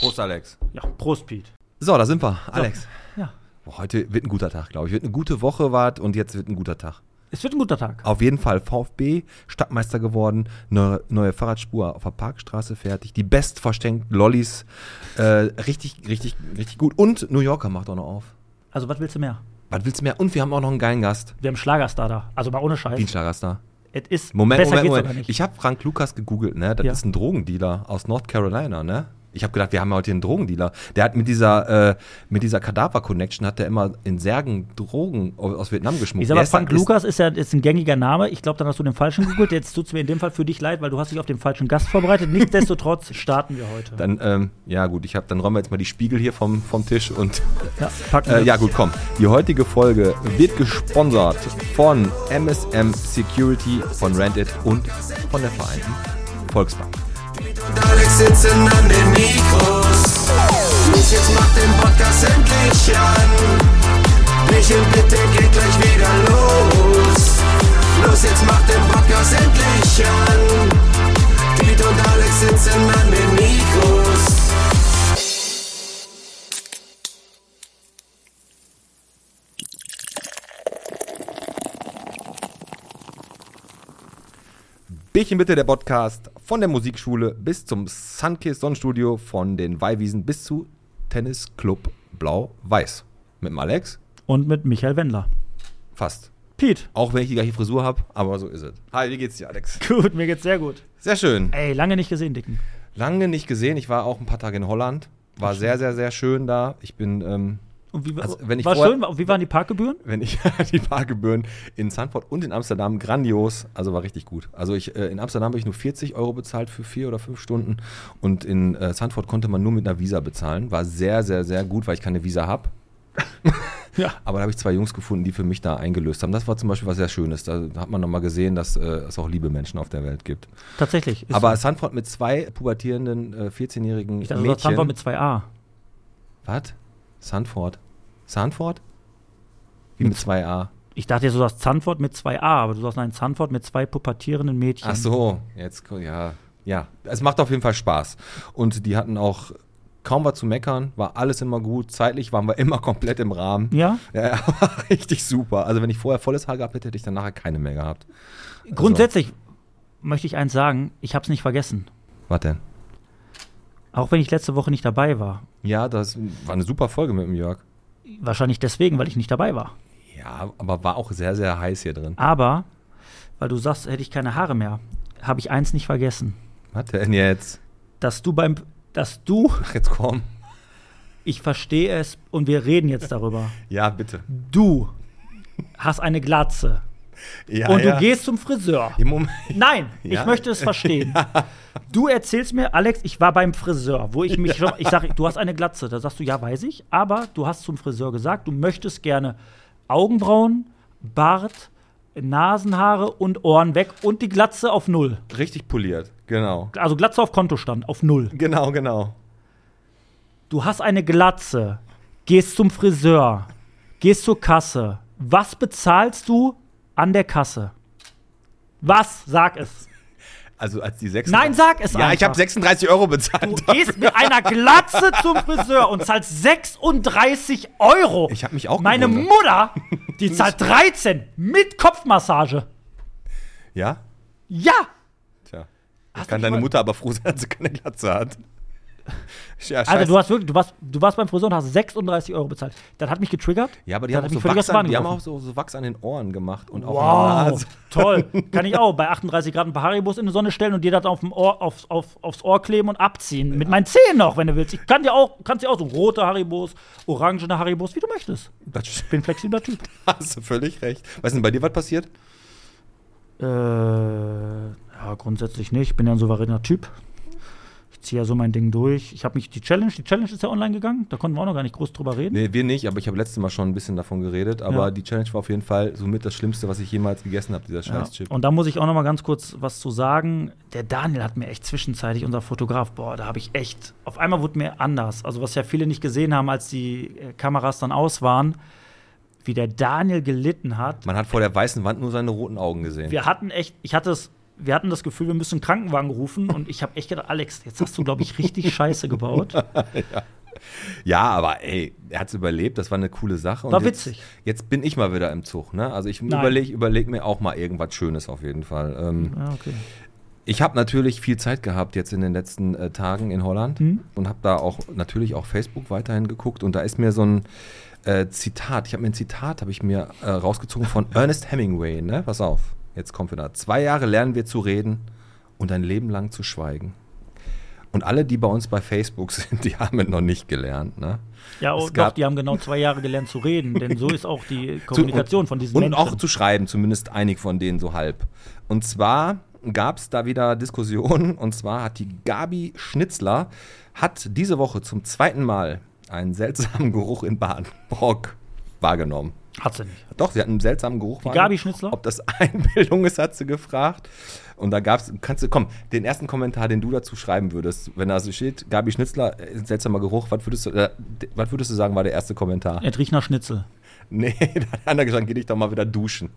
Prost, Alex. Ja, Prost, Pete. So, da sind wir. Alex. Ja. Boah, heute wird ein guter Tag, glaube ich. Wird eine gute Woche wart und jetzt wird ein guter Tag. Es wird ein guter Tag. Auf jeden Fall VfB, Stadtmeister geworden, neue, neue Fahrradspur auf der Parkstraße fertig, die bestversteckten Lollis, äh, richtig, richtig, richtig gut. Und New Yorker macht auch noch auf. Also, was willst du mehr? Was willst du mehr? Und wir haben auch noch einen geilen Gast. Wir haben Schlagerstar da. Also mal ohne Scheiß. Dienstlagerstar. Es ist Moment, besser Moment, Moment. Ich habe Frank Lukas gegoogelt, ne? Das Ja. ist ein Drogendealer aus North Carolina, ne? Ich habe gedacht, wir haben heute hier einen Drogendealer. Der hat mit dieser, äh, mit dieser Kadaver-Connection hat der immer in Särgen Drogen aus Vietnam geschmuggelt. ich sag mal, Frank ist- Lukas ist ja ist ein gängiger Name. Ich glaube, dann hast du den falschen gegoogelt. Jetzt tut es mir in dem Fall für dich leid, weil du hast dich auf den falschen Gast vorbereitet. Nichtsdestotrotz starten wir heute. Dann, ähm, ja gut, ich habe, dann räumen wir jetzt mal die Spiegel hier vom, vom Tisch und ja, packen Äh, wir. ja gut, komm. Die heutige Folge wird gesponsert von MSM Security, von Rented und von der Vereinten Volksbank. Und Alex sitzen an den Mikros. Los, jetzt macht den Podcast endlich an. Michel, bitte geht gleich wieder los. Los, jetzt macht den Podcast endlich an. Piet und Alex sitzen an den Mikros. Bierchen bitte, der Podcast von der Musikschule bis zum Sunkiss Sonnenstudio, von den Weihwiesen bis zu Tennisclub Blau-Weiß. Mit dem Alex? Und mit Michael Wendler. Fast. Pete. Auch wenn ich die gleiche Frisur habe, aber so ist es. Hi, wie geht's dir, Alex? Gut, mir geht's sehr gut. Sehr schön. Ey, lange nicht gesehen, Dicken. Lange nicht gesehen. Ich war auch ein paar Tage in Holland. War sehr, sehr, sehr schön da. Ich bin ähm, Und wie, Also, wenn ich war vorher- schön? Wie waren die Parkgebühren? wenn ich die Parkgebühren in Sanford und in Amsterdam grandios, also war richtig gut. Also ich äh, in Amsterdam habe ich nur 40 Euro bezahlt für vier oder fünf Stunden und in äh, Sanford konnte man nur mit einer Visa bezahlen. War sehr, sehr, sehr gut, weil ich keine Visa habe. Ja. Aber da habe ich zwei Jungs gefunden, die für mich da eingelöst haben. Das war zum Beispiel was sehr Schönes. Da hat man nochmal gesehen, dass äh, es auch liebe Menschen auf der Welt gibt. Tatsächlich. Aber so. Sanford mit zwei pubertierenden äh, 14-jährigen ich dachte, Mädchen. war mit 2a. Was? Sanford? Sanford? Wie Mit mit zwei A? Ich dachte, du sagst Zandvoort mit 2a, aber du sagst nein, Zandvoort mit zwei pubertierenden Mädchen. Ach so, jetzt, ja. Ja, es macht auf jeden Fall Spaß. Und die hatten auch kaum was zu meckern, war alles immer gut. Zeitlich waren wir immer komplett im Rahmen. Ja? Ja, war richtig super. Also, wenn ich vorher volles Haar gehabt hätte, hätte ich dann nachher keine mehr gehabt. Grundsätzlich möchte ich eins sagen, ich habe es nicht vergessen. Was denn? Auch wenn ich letzte Woche nicht dabei war. Ja, das war eine super Folge mit dem Jörg. Wahrscheinlich deswegen, weil ich nicht dabei war. Ja, aber war auch sehr, sehr heiß hier drin. Aber, weil du sagst, hätte ich keine Haare mehr, habe ich eins nicht vergessen. Was denn jetzt? Dass du beim, dass du, Ach, jetzt komm. ich verstehe es und wir reden jetzt darüber. Ja, bitte. Du hast eine Glatze Ja, und ja. du gehst zum Friseur. Im Moment. Nein, Ja. ich möchte es verstehen. Du erzählst mir, Alex, ich war beim Friseur, wo ich mich schon, ich sage, du hast eine Glatze. Da sagst du, ja, weiß ich, aber du hast zum Friseur gesagt, du möchtest gerne Augenbrauen, Bart, Nasenhaare und Ohren weg und die Glatze auf Null. Richtig poliert. Genau. Also Glatze auf Kontostand, auf Null. Genau, genau. Du hast eine Glatze, gehst zum Friseur, gehst zur Kasse. Was bezahlst du an der Kasse? Was? Sag es. Also als die 36 Nein, sag es Ja, einfach. ich habe 36 Euro bezahlt. Du gehst mit einer Glatze zum Friseur und zahlst 36 Euro. Ich hab mich auch Meine gewundert. Mutter, die zahlt 13 mit Kopfmassage. Ja? Ja. Tja. Hast Kann deine Mutter aber froh sein, dass sie keine Glatze hat. Ja, Alter, scheiße. du hast wirklich, du warst, du warst beim Friseur und hast 36 Euro bezahlt. Das hat mich getriggert. ja, aber die haben, auch so Wachs, an, die haben auch so, so Wachs an den Ohren gemacht und der Wow, Nase. toll. Kann ich auch bei 38 Grad ein paar Haribos in die Sonne stellen und dir das auf dem Ohr, auf, auf, aufs Ohr kleben und abziehen. Mit meinen Zähnen noch, wenn du willst. Ich kann dir auch, kannst dir auch so rote Haribos, orangene Haribos, wie du möchtest. Das Ich bin ein flexibler Typ. hast du völlig recht. Weißt du, bei dir was passiert? Äh, ja, grundsätzlich nicht. Ich bin ja ein souveräner Typ. Ich ziehe ja so mein Ding durch. Ich habe mich die Challenge, die Challenge ist ja online gegangen. Da konnten wir auch noch gar nicht groß drüber reden. Nee, wir nicht, aber ich habe letztes Mal schon ein bisschen davon geredet. Aber Ja. die Challenge war auf jeden Fall somit das Schlimmste, was ich jemals gegessen habe, dieser Ja. Scheiß-Chip. Und da muss ich auch noch mal ganz kurz was zu sagen. Der Daniel hat mir echt zwischenzeitlich, unser Fotograf, boah, da habe ich echt, auf einmal wurde mir anders. Also was ja viele nicht gesehen haben, als die äh, Kameras dann aus waren, wie der Daniel gelitten hat. Man hat vor der weißen Wand nur seine roten Augen gesehen. Wir hatten echt, ich hatte es wir hatten das Gefühl, wir müssen einen Krankenwagen rufen. Und ich habe echt gedacht, Alex, jetzt hast du, glaube ich, richtig Scheiße gebaut. Ja, aber ey, er hat es überlebt, das war eine coole Sache. War jetzt, witzig. Jetzt bin ich mal wieder im Zug, ne? Also ich überlege überleg mir auch mal irgendwas Schönes auf jeden Fall. Ähm, Ja, okay. Ich habe natürlich viel Zeit gehabt jetzt in den letzten äh, Tagen in Holland Mhm. und habe da auch natürlich auch Facebook weiterhin geguckt und da ist mir so ein äh, Zitat, ich habe mir ein Zitat, habe ich mir äh, rausgezogen von Ernest Hemingway, ne? Pass auf, jetzt kommt wieder. Zwei Jahre lernen wir zu reden und ein Leben lang zu schweigen. Und alle, die bei uns bei Facebook sind, die haben es noch nicht gelernt, ne? Ja, Es und doch, die haben genau zwei Jahre gelernt zu reden, denn so ist auch die Kommunikation von diesen und Menschen. auch zu schreiben, zumindest einig von denen so halb. Und zwar gab es da wieder Diskussionen und zwar hat die Gabi Schnitzler hat diese Woche zum zweiten Mal einen seltsamen Geruch in Badenbrock wahrgenommen. Hat sie nicht. Doch, sie hat einen seltsamen Geruch. Die. Gabi Schnitzler? Ob das Einbildung ist, hat sie gefragt. Und da gab es, kannst du, komm, den ersten Kommentar, den du dazu schreiben würdest, wenn da so steht, Gabi Schnitzler, äh, seltsamer Geruch, was würdest du, äh, was würdest du sagen, war der erste Kommentar? Es riecht nach Schnitzel. Nee, da hat einer gesagt, geh dich doch mal wieder duschen.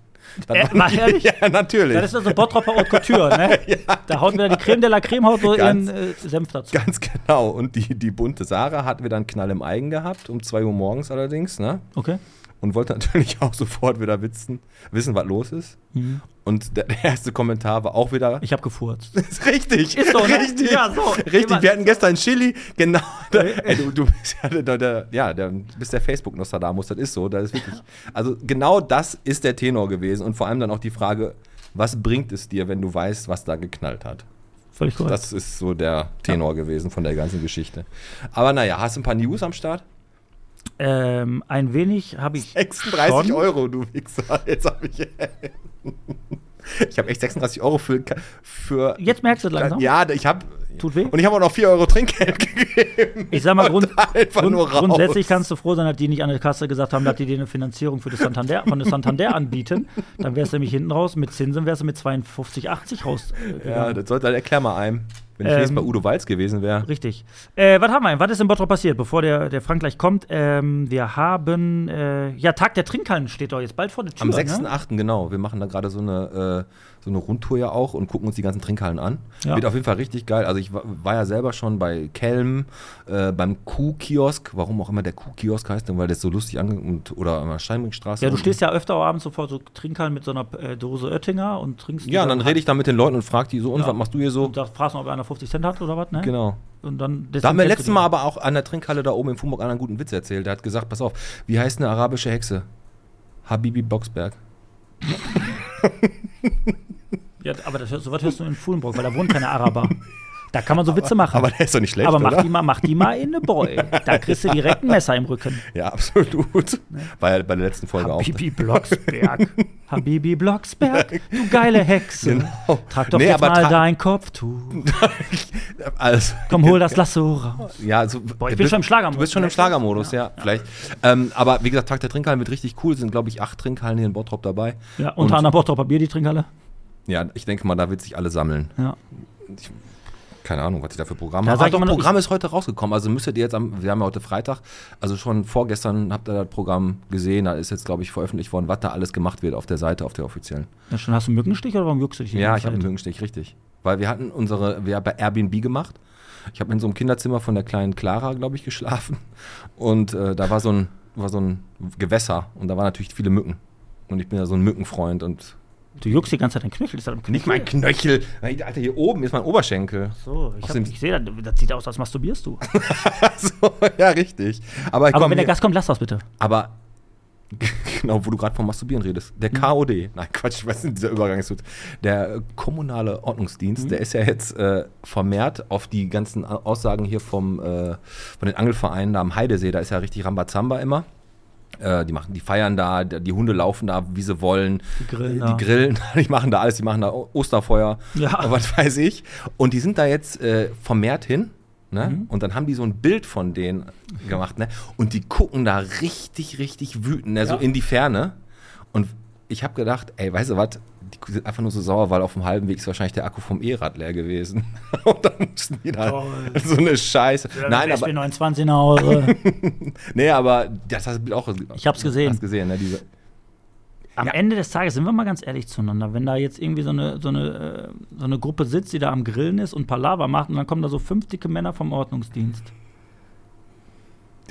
Dann Äh, mal ehrlich? Ja, natürlich. Das ist also Bottropper Haute Couture, ne? Da haut wieder die Creme de la Creme, haut so Ganz- äh, Senf dazu. Ganz genau. Und die, die bunte Sarah hat wieder einen Knall im Eigen gehabt, um 2 Uhr morgens allerdings, ne? Okay. Und wollte natürlich auch sofort wieder wissen, wissen was los ist. Und der, der erste Kommentar war auch wieder. Ich habe gefurzt. ist richtig. Ist so, ne? Richtig. Ja, so. Richtig. Immer- Wir hatten gestern Chili. Genau. Ey, du, du bist ja der, der, ja, der, bist der Facebook-Nostradamus. Das ist so. Das ist wirklich. Also, genau das ist der Tenor gewesen. Und vor allem dann auch die Frage, was bringt es dir, wenn du weißt, was da geknallt hat? Völlig korrekt. Das ist so der Tenor gewesen von der ganzen Geschichte. Aber naja, hast du ein paar News am Start? Ähm, ein wenig habe ich 36 schon. Euro, du Wichser. Jetzt habe ich. ich habe echt 36 Euro für. für Jetzt merkst du es langsam. Ja, ich habe. Tut weh? Und ich habe auch noch 4 Euro Trinkgeld gegeben. Ich sag mal, grund, grund, grundsätzlich kannst du froh sein, dass die nicht an der Kasse gesagt haben, dass die dir eine Finanzierung für das Santander, von der Santander anbieten. Dann wärst du nämlich hinten raus, mit Zinsen wärst du mit 52, 80 raus. Äh, Ja, das sollte halt erklär mal einem. Wenn ich Ähm, jetzt bei Udo Walz gewesen wäre. Richtig. Äh, was haben wir? Was ist in Bottrop passiert, bevor der, der Frank gleich kommt? Ähm, wir haben, äh, ja, Tag der Trinkhallen steht doch jetzt bald vor der Tür. Am Ne? 6.8. genau. Wir machen da gerade so eine, äh, so eine Rundtour ja auch und gucken uns die ganzen Trinkhallen an. Ja. Wird auf jeden Fall richtig geil. Also ich war, war ja selber schon bei Kelm, äh, beim Kuh-Kiosk, warum auch immer der Kuh-Kiosk heißt, weil der ist so lustig ange und oder an der Steinringstraße. Ja, du stehst ja öfter auch abends so vor so Trinkhallen mit so einer äh, Dose Oettinger und trinkst. Ja, und dann rede ich da mit den Leuten und frage die so, und Ja. was machst du hier so? Und da fragst du, ob einer 50 Cent hat oder was, ne? Genau. Und dann. Da haben wir letztes Mal aber auch an der Trinkhalle da oben in Fumburg einen guten Witz erzählt. Der hat gesagt, pass auf, wie heißt eine arabische Hexe? Habibi Boxberg. Ja, aber das, hörst- sowas hörst du in Fuhlenbrock, weil da wohnen keine Araber. Da kann man so Witze machen. Aber der ist doch nicht schlecht, Aber mach oder? die, mal, mach die mal in eine Boy. Da kriegst du direkt ein Messer im Rücken. Ja, absolut. War ja bei der letzten Folge auch. Habibi Blocksberg. Habibi Blocksberg, du geile Hexe. Genau. Trag doch Nee, jetzt aber mal tra- dein Kopftuch. Also, Komm, hol das Lasso raus. Ja, also, Boah, ich du bin bist- schon im Schlagermodus. Du bist schon im Schlagermodus, ja, vielleicht. Ähm, aber wie gesagt, Tag der Trinkhallen wird richtig cool. Es sind, glaube ich, acht Trinkhallen hier in Bottrop dabei. Ja, Und- unter anderem Bottroper Bier, die Trinkhalle. Ja, ich denke mal, da wird sich alle sammeln. Ja. Keine Ahnung, was ich da für Programme Da habe. sag Ah, ich doch, Programm ist heute rausgekommen. Also müsstet ihr jetzt am, wir haben ja heute Freitag, also schon vorgestern habt ihr das Programm gesehen. Da ist jetzt, glaube ich, veröffentlicht worden, was da alles gemacht wird auf der Seite, auf der offiziellen. ja schon, hast du einen Mückenstich oder warum juckst du dich die Ja, ich habe einen? Mückenstich, richtig. Weil wir hatten unsere, wir haben bei Airbnb gemacht. Ich habe in so einem Kinderzimmer von der kleinen Clara, glaube ich, geschlafen. Und äh, da war so, ein, war so ein Gewässer und da waren natürlich viele Mücken. Und ich bin ja so ein Mückenfreund und Du juckst die ganze Zeit dein Knöchel. Ist das am Knöchel? nicht mein Knöchel. Alter, hier oben ist mein Oberschenkel. So, ich, hab- ich sehe, das, das sieht aus, als masturbierst du. so, ja, richtig. Aber, Aber wenn der Gast kommt, lass das bitte. aber genau, wo du gerade vom Masturbieren redest. Der KOD, nein, Quatsch, ich weiß nicht, dieser Übergang ist gut. Der kommunale Ordnungsdienst, der ist ja jetzt äh, vermehrt auf die ganzen Aussagen hier vom, äh, von den Angelvereinen da am Heidesee, da ist ja richtig Rambazamba immer. Äh, die, machen, die feiern da, die Hunde laufen da, wie sie wollen. Die grillen da. Die grillen, die machen da alles, die machen da Osterfeuer Ja. was weiß ich. Und die sind da jetzt äh, vermehrt hin. Ne? Mhm. Und dann haben die so ein Bild von denen gemacht. Ne? Und die gucken da richtig, richtig wütend, ne? so Ja. in die Ferne. Und ich habe gedacht, ey, weißt du was? Einfach nur so sauer, weil auf dem halben Weg ist wahrscheinlich der Akku vom E-Rad leer gewesen. Und dann mussten die da Toll. so eine Scheiße. Nein, aber, 29 nach Hause. nee, aber das hast du auch. Ich hab's gesehen. Hast gesehen, ne? Diese, am Ja. Ende des Tages sind wir mal ganz ehrlich zueinander. Wenn da jetzt irgendwie so eine, so, eine, äh, so eine Gruppe sitzt, die da am Grillen ist und Palaver macht und dann kommen da so fünf dicke Männer vom Ordnungsdienst.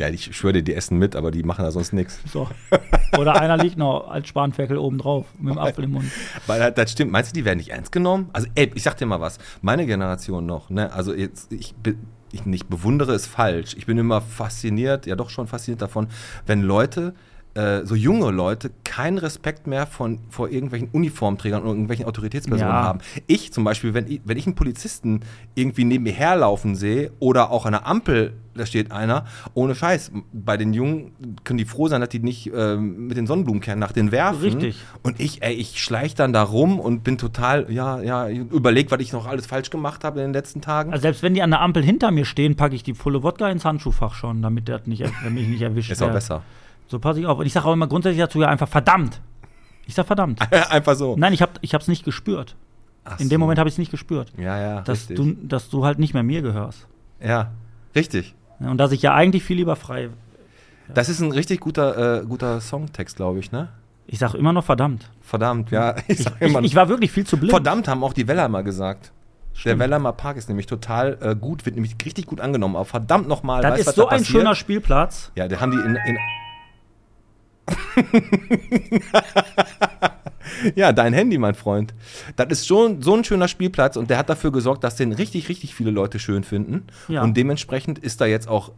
Ja, ich schwöre dir, die essen mit, aber die machen da sonst nichts. So. Oder einer liegt noch als Spanferkel oben drauf mit dem Apfel im Mund. Weil das- das stimmt. Meinst du, die werden nicht ernst genommen? Also, ey, ich sag dir mal was. Meine Generation noch, ne? Also, jetzt, ich, ich nicht bewundere ist falsch. Ich bin immer fasziniert, ja doch schon fasziniert davon, wenn Leute, äh, so junge Leute, keinen Respekt mehr von, vor irgendwelchen Uniformträgern oder irgendwelchen Autoritätspersonen Ja. haben. Ich zum Beispiel, wenn ich, wenn ich einen Polizisten irgendwie neben mir herlaufen sehe oder auch an der Ampel, da steht einer, ohne Scheiß, bei den Jungen können die froh sein, dass die nicht ähm, mit den Sonnenblumenkernen nach denen werfen. Richtig. Und ich, ey, ich schleich dann da rum und bin total, ja, ja, überleg, was ich noch alles falsch gemacht habe in den letzten Tagen. Also selbst wenn die an der Ampel hinter mir stehen, packe ich die volle Wodka ins Handschuhfach schon, damit der nicht, damit ich nicht erwischt ist auch besser. So passe ich auf. Und ich sage auch immer grundsätzlich dazu ja einfach verdammt. Ich sag verdammt. Einfach so. Nein, ich habe ich hab's nicht gespürt. Ach In dem so. Moment habe ich es nicht gespürt. Ja, ja, Dass richtig. du, dass du halt nicht mehr mir gehörst. ja, richtig. Ja, Und dass ich ja eigentlich viel lieber frei. Das ist ein richtig guter, äh, guter Songtext, glaube ich, ne? Ich sage immer noch verdammt. Verdammt, ja. Ich Ich, sag ich, immer, ich war wirklich viel zu blind. verdammt haben auch die Wellheimer gesagt. Der Stimmt. Wellheimer Park ist nämlich total äh, gut, wird nämlich richtig gut angenommen. Aber verdammt nochmal, Das weißt, ist so ein passiert? schöner Spielplatz. Ja, der haben die in. in ja, dein Handy, mein Freund. Das ist schon so ein schöner Spielplatz und der hat dafür gesorgt, dass den richtig, richtig viele Leute schön finden. Ja. Und dementsprechend ist da jetzt auch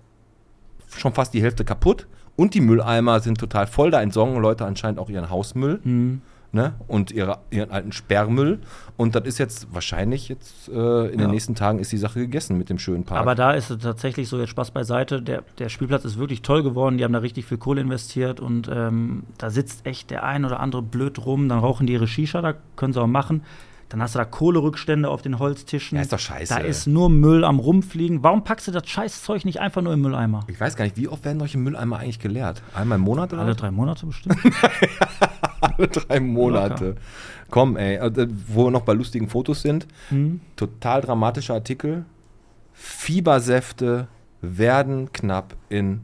schon fast die Hälfte kaputt und die Mülleimer sind total voll. Da entsorgen Leute anscheinend auch ihren Hausmüll Hm. Ne? und ihre, ihren alten Sperrmüll. Und das ist jetzt wahrscheinlich jetzt äh, in Ja. den nächsten Tagen ist die Sache gegessen mit dem schönen Park. Aber da ist es tatsächlich so, jetzt Spaß beiseite, der, der Spielplatz ist wirklich toll geworden, die haben da richtig viel Kohle investiert und ähm, da sitzt echt der ein oder andere blöd rum, dann rauchen die ihre Shisha, da können sie auch machen. Dann hast du da Kohlerückstände auf den Holztischen. Ja, ist doch scheiße. Da ist nur Müll am Rumfliegen. Warum packst du das Scheißzeug nicht einfach nur im Mülleimer? ich weiß gar nicht, wie oft werden solche Mülleimer eigentlich geleert? Einmal im Monat oder? Alle drei Monate bestimmt. Alle drei Monate. Locker. Komm, ey, äh, wo wir noch bei lustigen Fotos sind. Hm? Total dramatischer Artikel. Fiebersäfte werden knapp in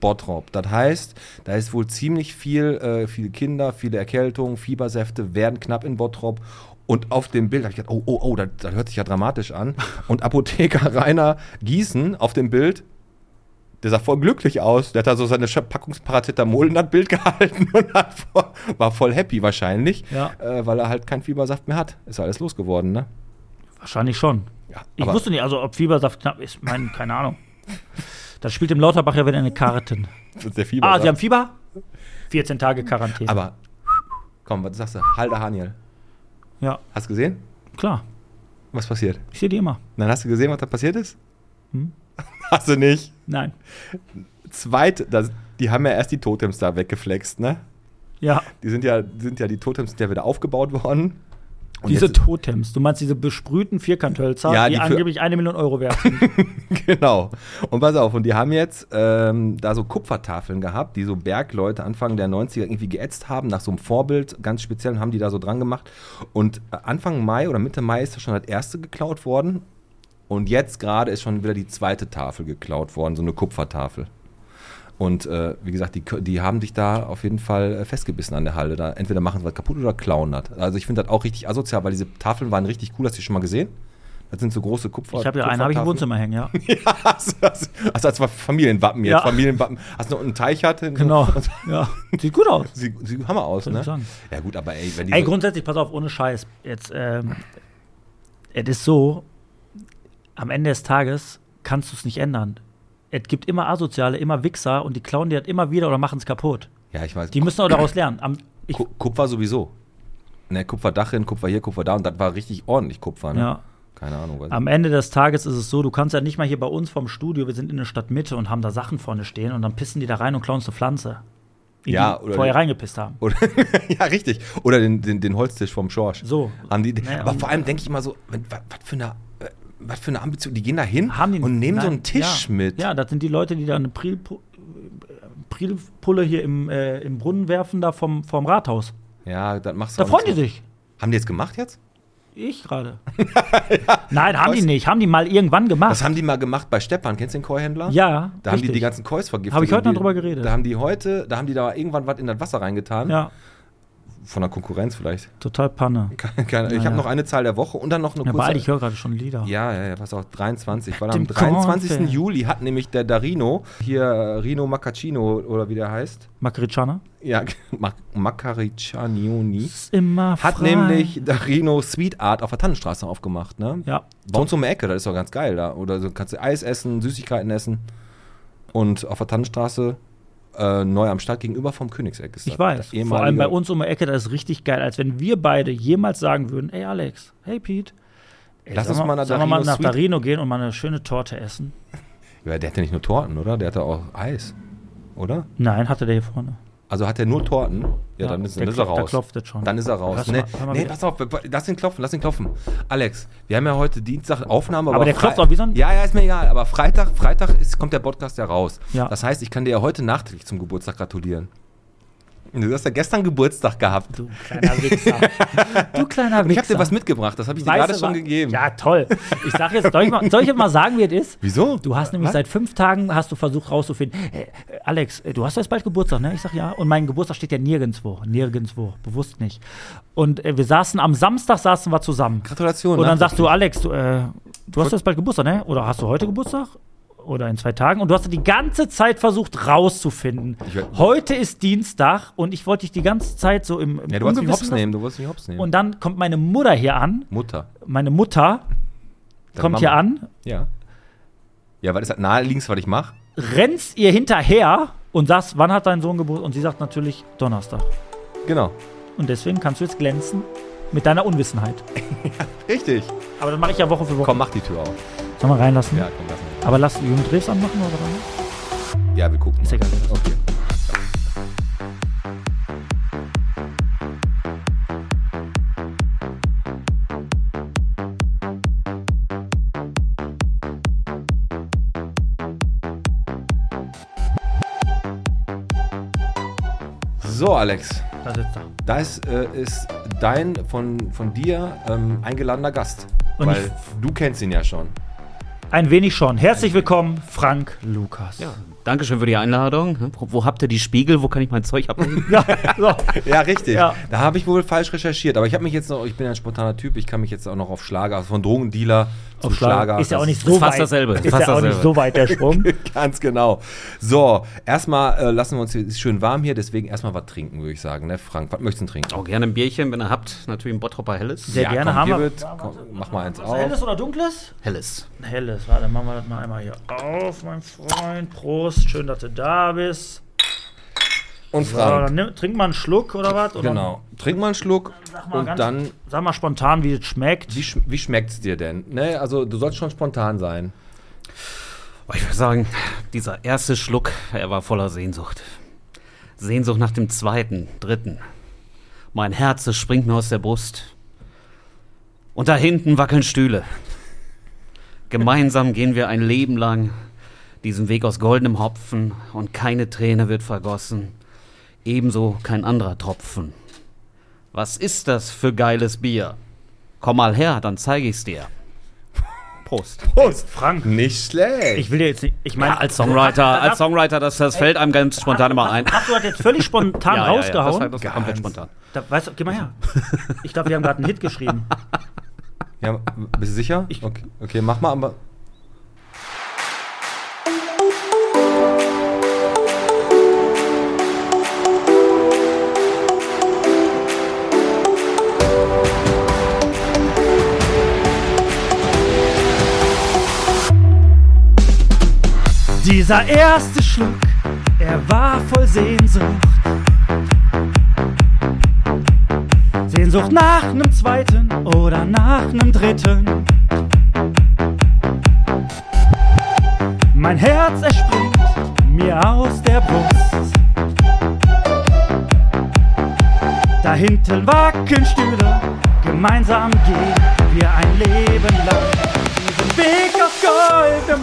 Bottrop. Das heißt, da ist wohl ziemlich viel, äh, viele Kinder, viele Erkältungen, Fiebersäfte werden knapp in Bottrop. Und auf dem Bild habe ich gedacht, oh, oh, oh, das, das hört sich ja dramatisch an. Und Apotheker Rainer Gießen auf dem Bild, der sah voll glücklich aus. Der hat da so seine Packungsparacetamol in das Bild gehalten und voll, war voll happy wahrscheinlich, Ja. äh, weil er halt keinen Fiebersaft mehr hat. Ist alles losgeworden, ne? Wahrscheinlich schon. Ja, Ich wusste nicht, also ob Fiebersaft knapp ist, mein, keine Ahnung. Das spielt im Lauterbach ja wieder eine Karten. Der Ah, Fiebersaft. Sie haben Fieber? 14 Tage Quarantäne. Aber, komm, was sagst du? Halder Haniel. Ja, Hast du gesehen? klar. Was passiert? Ich sehe die immer. Dann hast du gesehen, was da passiert ist? Hm? Hast du nicht? Nein. Zweit, das, die haben ja erst die Totems da weggeflext, ne? Ja, Die sind ja, die sind ja die Totems sind ja wieder aufgebaut worden. Diese jetzt- Totems. Du meinst diese besprühten Vierkanthölzer, Ja, die, die angeblich eine Million Euro wert sind. genau. Und pass auf, und die haben jetzt ähm, da so Kupfertafeln gehabt, die so Bergleute Anfang der 90er irgendwie geätzt haben, nach so einem Vorbild, ganz speziell, haben die da so dran gemacht. Und äh, Anfang Mai oder Mitte Mai ist da schon das erste geklaut worden. Und jetzt gerade ist schon wieder die zweite Tafel geklaut worden, so eine Kupfertafel. Und äh, wie gesagt, die, die haben sich da auf jeden Fall äh, festgebissen an der Halde. Da entweder machen sie was kaputt oder klauen das. Also ich finde das auch richtig asozial, weil diese Tafeln waren richtig cool. Hast du die schon mal gesehen? Das sind so große Kupfer. Ich habe ja einen, habe ich im. Wohnzimmer hängen, ja. Also, das, also das war Familienwappen jetzt. Ja. Familienwappen. Hast du noch einen Teich hatte? Genau. Ja. Sieht gut aus. Sie, sie Hammer aus, ne? Ja gut, aber ey, wenn die Ey, grundsätzlich, pass auf, ohne Scheiß. Jetzt, ähm, es ist so, am Ende des Tages kannst du es nicht ändern. Es gibt immer Asoziale, immer Wichser und die klauen dir das immer wieder oder machen es kaputt. Ja, ich weiß. Die müssen auch daraus lernen. Am, Ku- Kupfer sowieso. Ne, Kupferdach hin, Kupfer hier, Kupfer da und das war richtig ordentlich Kupfer, ne? ja. Keine Ahnung. Am Ende des Tages ist es so, du kannst ja nicht mal hier bei uns vom Studio, wir sind in der Stadtmitte und haben da Sachen vorne stehen und dann pissen die da rein und klauen eine Pflanze. In Ja, die oder- vorher reingepisst haben. Oder, ja, richtig. Oder den, den, den Holztisch vom Schorsch. So. Haben die, Naja, aber vor allem denke ich immer so, was für eine, was für eine Ambition. Die gehen da hin die und nehmen so Nein, einen Tisch ja. mit. Ja, das sind die Leute, die da eine Prilpu- Prilpulle hier im, äh, im Brunnen werfen, da vom, vom Rathaus. Ja, das machst du Da freuen die so. sich. Haben die jetzt gemacht jetzt? Ich gerade. Nein, haben die Was? nicht. Haben die mal irgendwann gemacht. Das haben die mal gemacht bei Stepan. Kennst du den Koi-Händler? ja, Da haben die richtig. die ganzen Kois vergiftet. Hab ich heute noch die- drüber geredet. Da haben die heute, da haben die da irgendwann was in das Wasser reingetan. Ja, von der Konkurrenz vielleicht. Total Panne. Keine, keine, ich Ja, habe ja. noch eine Zahl der Woche und dann noch eine Ja, kurze. beeil, ich höre gerade schon Lieder. Ja, ja, ja, pass auf, 23. Weil am 23. Conte. Juli hat nämlich der Darino, hier Rino Maccacino oder wie der heißt, Makricana? ja, Mac Maccariccianioni, Ist immer hat frei. nämlich Darino Sweet Art auf der Tannenstraße aufgemacht, ne? Ja. Bei uns um die Ecke, das ist doch ganz geil da. Oder so kannst du Eis essen, Süßigkeiten essen. Und auf der Tannenstraße äh, neu am Start gegenüber vom Königseck ist Ich weiß. Vor allem bei uns um die Ecke, das ist richtig geil, als wenn wir beide jemals sagen würden: Ey, Alex, hey, Pete. Ey, Lass uns mal nach wir mal Darino nach Darino gehen und mal eine schöne Torte essen. Ja, der hatte nicht nur Torten, oder? Der hatte auch Eis. Oder? Nein, hatte der hier vorne. Also hat er nur Torten? Ja, Ja, dann ist, der dann ist er der raus. klopft jetzt schon. Dann ist er raus. Nee, mal- nee pass auf, lass ihn klopfen, lass ihn klopfen. Alex, wir haben ja heute Dienstag Aufnahme. Aber der Frei- klopft auch wie so ein- Ja, ja, ist mir egal. Aber Freitag, Freitag ist, kommt der Podcast ja raus. Ja. Das heißt, ich kann dir ja heute nachträglich zum Geburtstag gratulieren. Du hast ja gestern Geburtstag gehabt. Du kleiner Wichser. du kleiner Wichser. Und ich habe dir was mitgebracht, das habe ich dir Weißt gerade schon gegeben. Ja, toll. Ich sag jetzt, soll ich, mal, soll ich jetzt mal sagen, wie es ist? Wieso? Du hast nämlich Was? seit fünf Tagen hast du versucht rauszufinden, äh, Alex, äh, du hast jetzt bald Geburtstag, ne? Ich sag ja. Und mein Geburtstag steht ja nirgendwo, nirgendwo, bewusst nicht. Und äh, wir saßen am Samstag saßen wir zusammen. Gratulation. Und dann nachträglich. sagst du, Alex, du, äh, du hast jetzt bald Geburtstag, ne? Oder hast du heute Geburtstag? Oder in zwei Tagen. Und du hast die ganze Zeit versucht rauszufinden. Ich Heute ist Dienstag und ich wollte dich die ganze Zeit so im, im Ja, du wolltest mich hops lassen. nehmen, du wolltest mich hops nehmen. Und dann kommt meine Mutter hier an. Mutter. Meine Mutter Deine kommt Mama. hier an, Ja. Ja, weil das halt naheliegendste, was ich mache. rennst ihr hinterher und sagst, wann hat dein Sohn Geburtstag? Und sie sagt natürlich Donnerstag. Genau. Und deswegen kannst du jetzt glänzen mit deiner Unwissenheit. Richtig. Aber das mache ich ja Woche für Woche. Komm, mach die Tür auf. Sollen wir reinlassen? Ja, komm, lass mal. Aber lass Jürgen Drews anmachen oder was? Ja, wir gucken. Ist egal. Okay. So, Alex, Da sitzt er. da ist, äh, ist dein von, von dir ähm, eingeladener Gast. Und weil du kennst ihn ja schon. Ein wenig schon. Herzlich willkommen, Frank Lukas. Ja, Dankeschön für die Einladung. Wo habt ihr die Spiegel? Wo kann ich mein Zeug abnehmen? Ja, so. Ja, richtig. Ja. Da habe ich wohl falsch recherchiert. Aber ich habe mich jetzt noch, ich bin ein spontaner Typ, ich kann mich jetzt auch noch auf Schlager, also von Drogendealer zum Auf Schlager. Schlager. Ist ja auch das- nicht so ist fast weit. dasselbe. Ist Fast ja auch nicht so weit der Sprung. Ganz genau. So, erstmal äh, lassen wir uns hier, ist schön warm hier, deswegen erstmal was trinken, würde ich sagen. Ne, Frank, was möchtest du trinken? Auch gerne ein Bierchen, wenn ihr habt. Natürlich ein Bottropper Helles. Sehr Ja, gerne komm, haben wir. Birgit, komm, mach mal eins auf. Helles oder dunkles? Helles. Helles. Warte, machen wir das mal einmal hier auf, mein Freund. Prost. Schön, dass du da bist. Und So, dann Frank. nimm, trink mal einen Schluck oder was? Oder Genau. Trink mal einen Schluck Sag mal und ganz- dann, Sag mal spontan, wie es schmeckt. wie, sch- wie schmeckt es dir denn? Ne, also du sollst schon spontan sein. Aber ich würde sagen, dieser erste Schluck, er war voller Sehnsucht. Sehnsucht nach dem zweiten, dritten. Mein Herz es springt mir aus der Brust. Und da hinten wackeln Stühle. Gemeinsam gehen wir ein Leben lang diesen Weg aus goldenem Hopfen und keine Träne wird vergossen. Ebenso kein anderer Tropfen. Was ist das für geiles Bier? Komm mal her, dann zeige ich's dir. Prost. Prost. Frank, Nicht schlecht. ich will dir jetzt nicht. Ich meine, Ja, als Songwriter, als Songwriter, das, das fällt einem ganz spontan immer ein. Hast du das jetzt völlig spontan Ja, ja, ja, rausgehauen? das war, das komplett spontan. Da, weißt du, geh mal her. Ich glaube, wir haben gerade einen Hit geschrieben. ja, bist du sicher? Ich- okay, okay, mach mal, aber. Dieser erste Schluck, er war voll Sehnsucht. Sehnsucht nach einem zweiten oder nach einem dritten. Mein Herz erspringt mir aus der Brust. Da hinten wackeln Stühle, gemeinsam gehen wir ein Leben lang.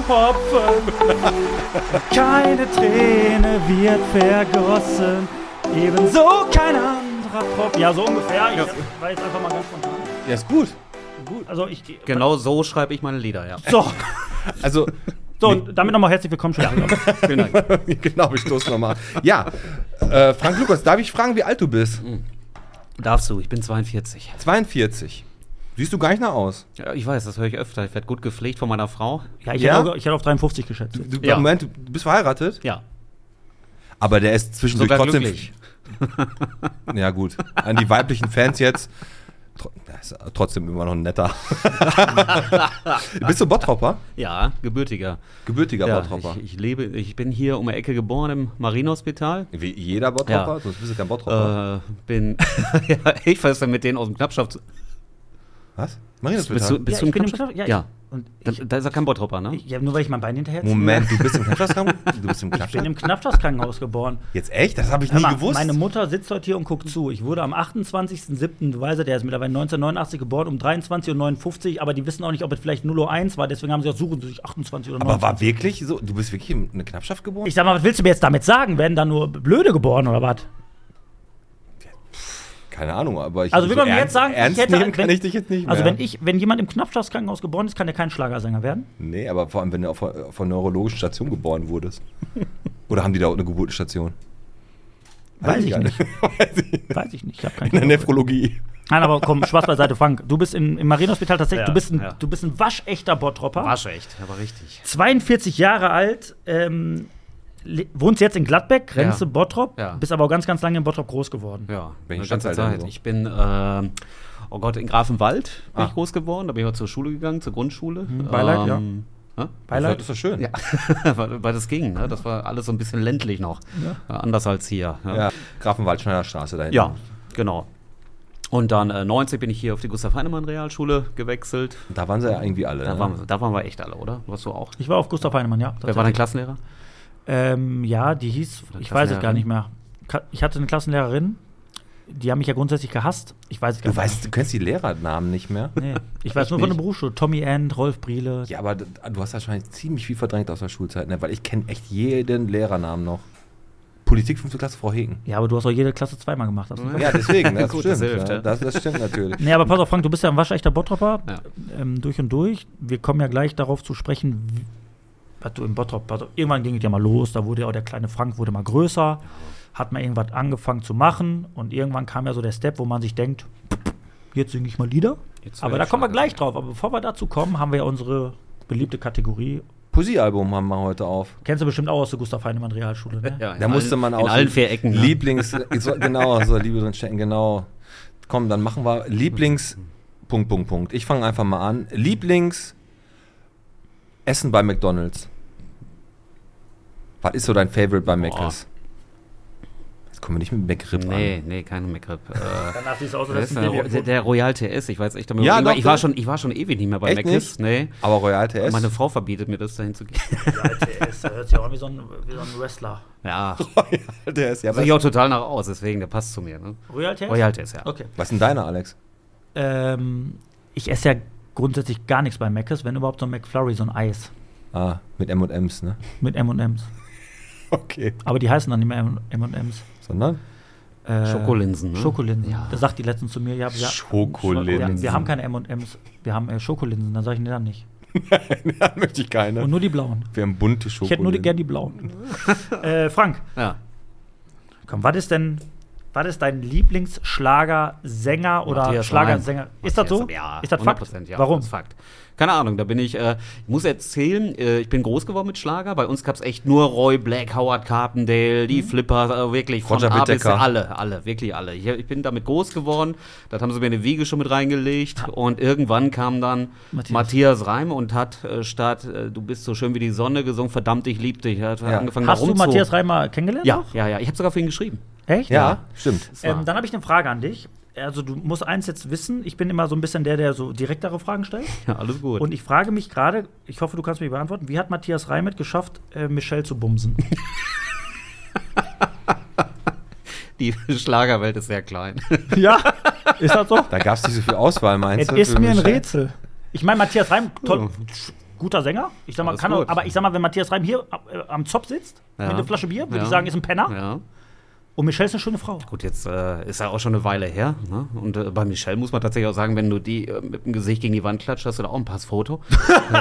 Hopfen. Keine Träne wird vergossen, ebenso kein anderer Tropfen. Ja, so ungefähr. Ich war jetzt einfach mal ganz spontan. Ja, ist gut. Also ich. Genau so schreibe ich meine Lieder, ja. So, Also, so und damit nochmal herzlich willkommen. Abend. Vielen Dank. genau, ich stoße nochmal. Ja, äh, Frank Lukas, darf ich fragen, wie alt du bist? Darfst du, ich bin 42. 42. Siehst du gar nicht nach aus. Ja, ich weiß, das höre ich öfter. Ich werde gut gepflegt von meiner Frau. Ja, ich, Ja? Hätte, auch, ich hätte auf 53 geschätzt. Du, Ja. Moment, du bist verheiratet? Ja, Aber der ist zwischendurch sogar trotzdem. glücklich. Ja, gut. An die weiblichen Fans jetzt. Der ist trotzdem immer noch ein netter. bist du Bottropper? Ja, gebürtiger. Gebürtiger Ja, Bottropper. ich, ich lebe, ich bin hier um die Ecke geboren im Marienhospital. Wie jeder Bottropper? Ja. Sonst bist du kein Bottropper. Äh, bin, ja, ich weiß ja mit denen aus dem Knappschaft. Äh, Was? Bist du, bist Ja, du im? Knapp- ja, ja. ich- und Da, ich- da ist er kein Bottropper, ne? Ich, ja, nur weil ich mein Bein hinterher Moment, du bist im Knappschaftskrankenhaus? Du bist im Ich bin im Knappschaftskrankenhaus geboren. Jetzt echt? Das habe ich Hör nie mal, gewusst. Meine Mutter sitzt heute hier und guckt zu. Ich wurde am 28.07., du weißt ja, der ist mittlerweile 1989 geboren, um 23.59 Uhr, aber die wissen auch nicht, ob es vielleicht 0.01 Uhr war, deswegen haben sie auch suchen sie sich 28 oder 29. Aber war wirklich so? Du bist wirklich in eine Knappschaft geboren? ich sag mal, was willst du mir jetzt damit sagen? Werden da nur Blöde geboren oder was? Keine Ahnung, aber ich. Also, will man mir ernst- jetzt sagen, ich ernst hätte- nehmen kann wenn- ich dich jetzt nicht mehr. Also, wenn, ich, wenn jemand im Knappschaftskrankenhaus geboren ist, kann der kein Schlagersänger werden? Nee, aber vor allem, wenn du auf, auf einer neurologischen Station geboren wurdest. Oder haben die da auch eine Geburtenstation? Weiß ich nicht. Weiß ich Weiß ich nicht. Ich hab keinen In der Nephrologie. Nein, aber komm, Spaß beiseite, Frank. Du bist in, im Marienhospital tatsächlich, Ja, du, bist ein, ja. du bist ein waschechter Bottropper. War schon echt, aber richtig. 42 Jahre alt, ähm, wohnst jetzt in Gladbeck, Grenze Ja. Bottrop, Ja. bist aber auch ganz, ganz lange in Bottrop groß geworden. Ja, Welchen eine ganze Zeit. so? Ich bin, ähm, oh Gott, in Grafenwald bin Ah. ich groß geworden. Da bin ich auch zur Schule gegangen, zur Grundschule. Beileid, ja. ähm, ja. Beileid. Das ist doch schön. Ja, weil, weil das ging. Ne? Das war alles so ein bisschen ländlich noch. Ja, anders als hier. Ja, Ja, Grafenwaldschneider Straße da hinten. ja genau. Und dann äh, 90 bin ich hier auf die Gustav Heinemann Realschule gewechselt. Da waren sie ja irgendwie alle. Da, ne? waren, da waren wir echt alle, oder? Warst du auch? Ich war auf Gustav Heinemann, ja. Wer war dein Klassenlehrer? Ähm, ja, die hieß, ich weiß es gar nicht mehr. Ich hatte eine Klassenlehrerin, die haben mich ja grundsätzlich gehasst. Ich weiß es gar Du weißt, du kennst die Lehrernamen nicht mehr. Nee. Ich weiß Ich nur von der nicht. Berufsschule. Tommy End, Rolf Briele. Ja, aber du hast wahrscheinlich ziemlich viel verdrängt aus der Schulzeit, ne? weil ich kenne echt jeden Lehrernamen noch. Politik 5. Klasse, Frau Hegen. Ja, aber du hast auch jede Klasse zweimal gemacht. Hast du? Ja, deswegen, das Gut, stimmt. das hilft, ja. das, das stimmt natürlich. Nee, aber pass auf, Frank, du bist ja ein waschechter Bottropper. Ja. Ähm, durch und durch. Wir kommen ja gleich darauf zu sprechen, wie, was du im Bottrop, auf, irgendwann ging es ja mal los, da wurde ja auch der kleine Frank wurde mal größer, hat mal irgendwas angefangen zu machen und irgendwann kam ja so der Step, wo man sich denkt, jetzt singe ich mal Lieder. Jetzt Aber da kommen wir gleich drauf. Aber bevor wir dazu kommen, haben wir ja unsere beliebte Kategorie. Poesiealbum haben wir heute auf. Kennst du bestimmt auch aus der Gustav Heinemann Realschule, ne? Ja, in Da musste allen- man in aus allen vier Ecken. ne? Lieblings, so, genau, so Liebe drin stecken, genau. Komm, dann machen wir Lieblings. Punkt, Punkt, Punkt. Ich fange einfach mal an. Lieblings Essen bei McDonalds. Was ist so dein Favorite bei Mc's? Jetzt kommen wir nicht mit McRib Nee, an. nee, kein McRib. Äh, Danach siehst du aus, der, der, der Royal TS, ich weiß echt damit. Ja, ich, doch, ich, war schon, ich war schon ewig nicht mehr bei nicht? Nee. Aber Royal TS? Meine Frau verbietet mir das, dahin zu gehen. TS, da hört sich auch an wie so ein, wie so ein Wrestler. ja, Royal TS, ja. ich auch total nach aus, deswegen, der passt zu mir. Ne? Royal TS? Royal TS, ja. Okay. Was ist denn deiner, Alex? Ähm, ich esse ja grundsätzlich gar nichts bei Mc's, wenn überhaupt so ein McFlurry, so ein Eis Ah, mit M&M's, ne? mit M&M's. Okay. Aber die heißen dann nicht mehr M&M's. Sondern? Äh, Schokolinsen, ne? Schokolinsen. Ja. Da sagt die letztens zu mir, ja, ja Schokolinsen. Ja, wir haben keine M&M's, wir haben äh, Schokolinsen. Dann sage ich, nee, dann nicht. ja, möchte ich keine. Und nur die blauen. wir haben bunte Schokolade. Ich hätte nur die, gern die blauen. äh, Frank, Ja. komm, was ist denn, was ist dein Lieblingsschlagersänger oder Matthias Schlagersänger? Reim. Ist das so? Ja, ist das Fakt? 100%, Ja, Warum? Das ist Fakt. Keine Ahnung, da bin ich, äh, ich muss erzählen, äh, ich bin groß geworden mit Schlager. Bei uns gab es echt nur Roy Black, Howard Carpendale, die Flipper, äh, wirklich von Roger A bis alle, alle, wirklich alle. Ich, ich bin damit groß geworden, das haben sie mir in die Wiege schon mit reingelegt und irgendwann kam dann Matthias. Matthias, Reim und hat äh, statt äh, Du bist so schön wie die Sonne gesungen, verdammt, ich lieb dich. Hat Ja. angefangen Hast du Matthias Reimer kennengelernt? Ja, noch? ja, ja, ich habe sogar für ihn geschrieben. Echt? Ja, stimmt. Das war- Ähm, dann habe ich eine Frage an dich. Also du musst eins jetzt wissen, ich bin immer so ein bisschen der, der so direktere Fragen stellt. ja, alles gut. Und ich frage mich gerade, ich hoffe, du kannst mich beantworten, wie hat Matthias Reimet geschafft, äh, Michelle zu bumsen? die Schlagerwelt ist sehr klein. ja, ist das so? Da gab es nicht so viel Auswahl, meinst Es du? ist für mir ein? Rätsel. Ich meine, Matthias Reim, toll, guter Sänger. Ich sag mal, kann aber ich sag mal, wenn Matthias Reim hier äh, am Zopf sitzt, Ja. mit einer Flasche Bier, würde Ja. ich sagen, ist ein Penner. Ja. Und Michelle ist eine schöne Frau. Gut, jetzt äh, ist ja auch schon eine Weile her. Ne? Und äh, bei Michelle muss man tatsächlich auch sagen, wenn du die äh, mit dem Gesicht gegen die Wand klatscht, hast du da auch ein Passfoto.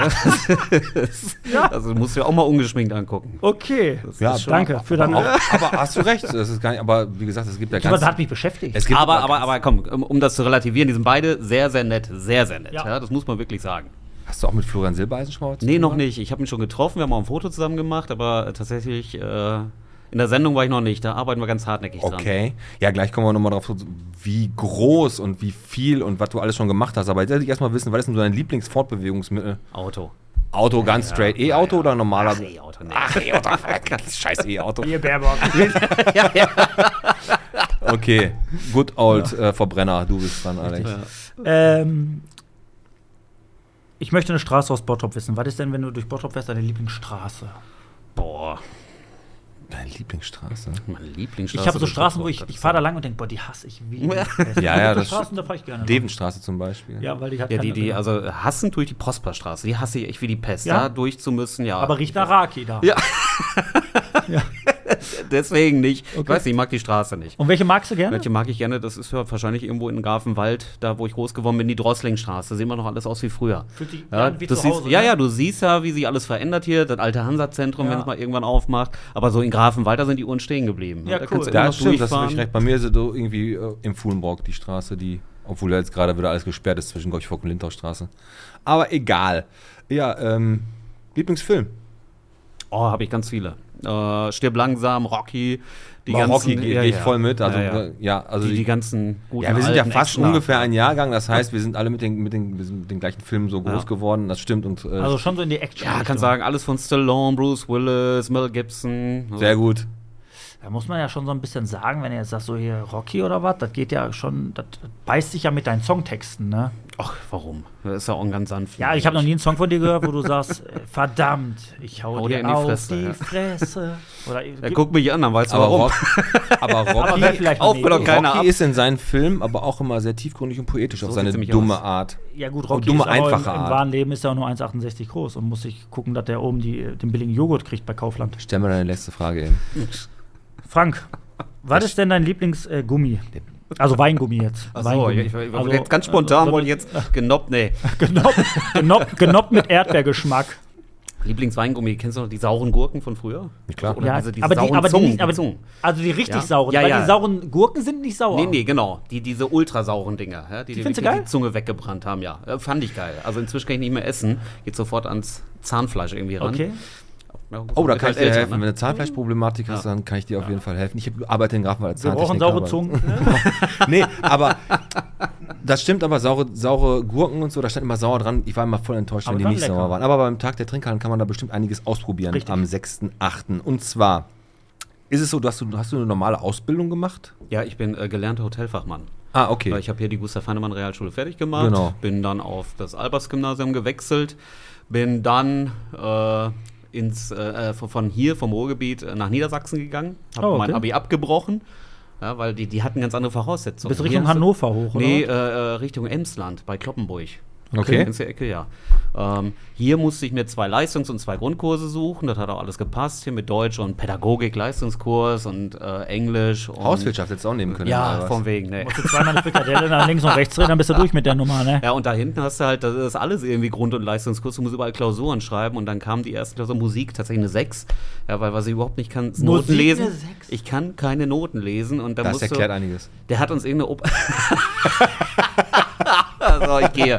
ja. Also musst du dir auch mal ungeschminkt angucken. Okay. Ja, schon- danke für deine. Aber, auch, aber hast du recht, das ist gar nicht, aber wie gesagt, es gibt ja Aber ganz. das hat mich beschäftigt. es gibt Aber, aber, aber komm, um, um das zu relativieren, die sind beide sehr, sehr nett. Sehr, sehr nett. Ja. Ja. das muss man wirklich sagen. Hast du auch mit Florian Silbereisen schon mal Nee, noch nicht. Ich habe ihn schon getroffen, wir haben auch ein Foto zusammen gemacht, aber äh, tatsächlich äh, in der Sendung war ich noch nicht. Da arbeiten wir ganz hartnäckig dran. Okay. Ja, gleich kommen wir nochmal drauf, zu, wie groß und wie viel und was du alles schon gemacht hast. Aber jetzt will ich erstmal wissen, was ist denn so dein Lieblingsfortbewegungsmittel? Auto. Auto ganz straight. E-Auto oder normaler? Ach, E-Auto, nee. Ach, E-Auto. Scheiß E-Auto. Hier, Baerbock. Okay. Good old äh, Verbrenner. Du bist dran, Alex. ähm, ich möchte eine Straße aus Bottrop wissen. Was ist denn, wenn du durch Bottrop fährst, deine Lieblingsstraße? Boah, Deine Lieblingsstraße? meine Lieblingsstraße. Ich habe so durch Straßen, wo ich, ich fahre da lang und denke, boah, die hasse ich wie. Ja. Ja, ja, das- Straßen, da fahre ich gerne. lang. Devenstraße zum Beispiel. Ja, weil die hat Ja, die, die, also hassen tue ich die Prosperstraße. Die hasse ich echt wie die Pest. Ja? Da durch zu müssen, ja. Aber riecht nach Raki da. Ja. Deswegen nicht. Ich weiß nicht, ich mag die Straße nicht. Und welche magst du gerne? Welche mag ich gerne? Das ist ja wahrscheinlich irgendwo in Grafenwald, da wo ich groß geworden bin, die Drosslingstraße. Da sehen wir noch alles aus wie früher. Fühlt sich Ja, wie du zu siehst, Hause, ja, ne? ja, du siehst ja, wie sich alles verändert hier. Das alte Hansa-Zentrum, Ja. wenn es mal irgendwann aufmacht. Aber so in Grafenwald, da sind die Uhren stehen geblieben. Ja, da cool. Da noch stimmt, das wirklich recht. Bei mir ist es so irgendwie äh, im Fuhlenbrock die Straße, die, obwohl ja jetzt gerade wieder alles gesperrt ist zwischen Gorchfock und Lindaustraße. Aber egal. Ja, ähm, Lieblingsfilm. Oh, habe ich ganz viele. Äh, Stirb langsam, Rocky, die ganzen. Rocky gehe ja, ich ja. voll mit. Also, ja, ja, ja. also die, die ganzen guten ja, wir sind ja fast Actioner. ungefähr ein Jahrgang. Das heißt, wir sind alle mit den, mit den, wir sind mit den gleichen Filmen so groß Ja. geworden. Das stimmt. Und, äh, Also schon so in die Action. Ja, kann sagen, alles von Stallone, Bruce Willis, Mel Gibson. sehr gut. Da muss man ja schon so ein bisschen sagen, wenn ihr jetzt sagt, so hier Rocky oder was, das geht ja schon, das beißt sich ja mit deinen Songtexten, ne? Ach, warum? Das ist ja auch ein ganz sanft. Ja, ich habe noch nie einen Song von dir gehört, wo du sagst, äh, verdammt, ich hau, Hau dir in die auf Fresse, die ja. Fresse. Oder Er guckt mich an, dann weißt du Aber, warum. Rock, aber aber Rocky, vielleicht Auch keiner Rocky ab. ist in seinen Filmen aber auch immer sehr tiefgründig und poetisch auf So seine sieht's nämlich dumme aus. Art. Ja gut, Und Rocky dumme, ist aber einfache im, im wahren Leben ist er auch nur 1,68 groß und muss sich gucken, dass der oben die, den billigen Joghurt kriegt bei Kaufland. Stell mir deine letzte Frage eben. Frank, was ist denn dein Lieblingsgummi? Äh? Also Weingummi jetzt. Achso, Weingummi. ich, ich, ich, Also, jetzt ganz spontan äh, wollte ich jetzt genoppt, nee. genoppt, genoppt, genoppt mit Erdbeergeschmack. Lieblingsweingummi, kennst du noch die sauren Gurken von früher? klar. Oder Ja, diese, diese aber die, sauren aber die, Zungen, nicht- aber, Zungen. also die richtig Ja. sauren, Ja, weil ja. die sauren Gurken sind nicht sauer. Nee, nee, genau. Die, diese ultrasauren Dinger, ja, die, die, findest du wirklich geil? die Zunge weggebrannt haben, ja. Äh, fand ich geil. Also inzwischen kann ich nicht mehr essen. Geht sofort ans Zahnfleisch irgendwie ran. Okay. Oh, da kann ich dir helfen. Wenn Ne? du eine Zahnfleischproblematik hast, Ja. dann kann ich dir auf jeden Fall helfen. Ich arbeite in Grafenwald als Wir brauchen saure Zahntechniker, Zungen. aber- nee, aber das stimmt aber, saure, saure Gurken und so, da stand immer sauer dran. Ich war immer voll enttäuscht, Aber wenn die nicht lecker. sauer waren. Aber beim Tag der Trinkhallen kann man da bestimmt einiges ausprobieren Richtig. am 6.8. Und zwar ist es so, dass du, hast du eine normale Ausbildung gemacht? Ja, ich bin äh, gelernter Hotelfachmann. Ah, okay. Ich habe hier die Gustav Heinemann Realschule fertig gemacht. Genau. Bin dann auf das Albers-Gymnasium gewechselt. Bin dann äh, ins, äh, von von hier, vom Ruhrgebiet, äh, nach Niedersachsen gegangen. Habe Oh, okay. mein Abi abgebrochen. Ja, weil die, die hatten ganz andere Voraussetzungen. Bis Richtung Hannover hoch, oder? Nee, äh, äh, Richtung Emsland bei Kloppenburg. Okay. Die Ecke, ja. Ähm, hier musste ich mir zwei Leistungs- und zwei Grundkurse suchen. Das hat auch alles gepasst. Hier mit Deutsch und Pädagogik, Leistungskurs und äh, Englisch. Und Hauswirtschaft du auch nehmen können. Ja, von wegen, ne. Musst du zweimal eine Frikadelle nach links und rechts drehen, dann bist du durch mit der Nummer, ne? Ja, und da hinten hast du halt, das ist alles irgendwie Grund- und Leistungskurs. Du musst überall Klausuren schreiben. Und dann kam die erste Klausur Musik, tatsächlich eine 6. Ja, weil was ich überhaupt nicht kann, ist Noten Musik lesen. Ich kann keine Noten lesen. Und dann Das musst du, erklärt einiges. Der hat uns irgendeine Op So, ich gehe.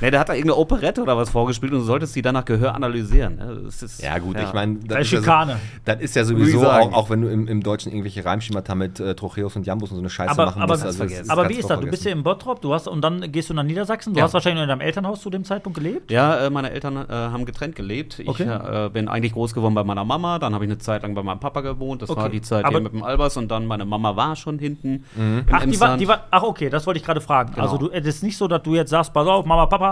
Ne, der hat da irgendeine Operette oder was vorgespielt und du solltest die danach Gehör analysieren. ne? Das ist, Ja, gut, ich meine, Das ist Schikane. Ja so, das ist ja sowieso auch, auch wenn du im, im Deutschen irgendwelche Reimschemata mit äh, Trocheus und Jambus und so eine Scheiße Aber, machen aber, musst. Also, das vergessen. aber wie ist das? Du bist ja in Bottrop, du hast und dann gehst du nach Niedersachsen. Du Ja. hast wahrscheinlich nur in deinem Elternhaus zu dem Zeitpunkt gelebt. Ja, äh, meine Eltern äh, haben getrennt gelebt. Ich Okay. äh, bin eigentlich groß geworden bei meiner Mama, dann habe ich eine Zeit lang bei meinem Papa gewohnt. Das war Okay. die Zeit Aber- hier mit dem Albers und dann meine Mama war schon hinten. im Ach, die war, die war, ach, okay, das wollte ich gerade fragen. Genau. Also, du, es ist nicht so, dass du jetzt sagst, pass auf, Mama, Papa,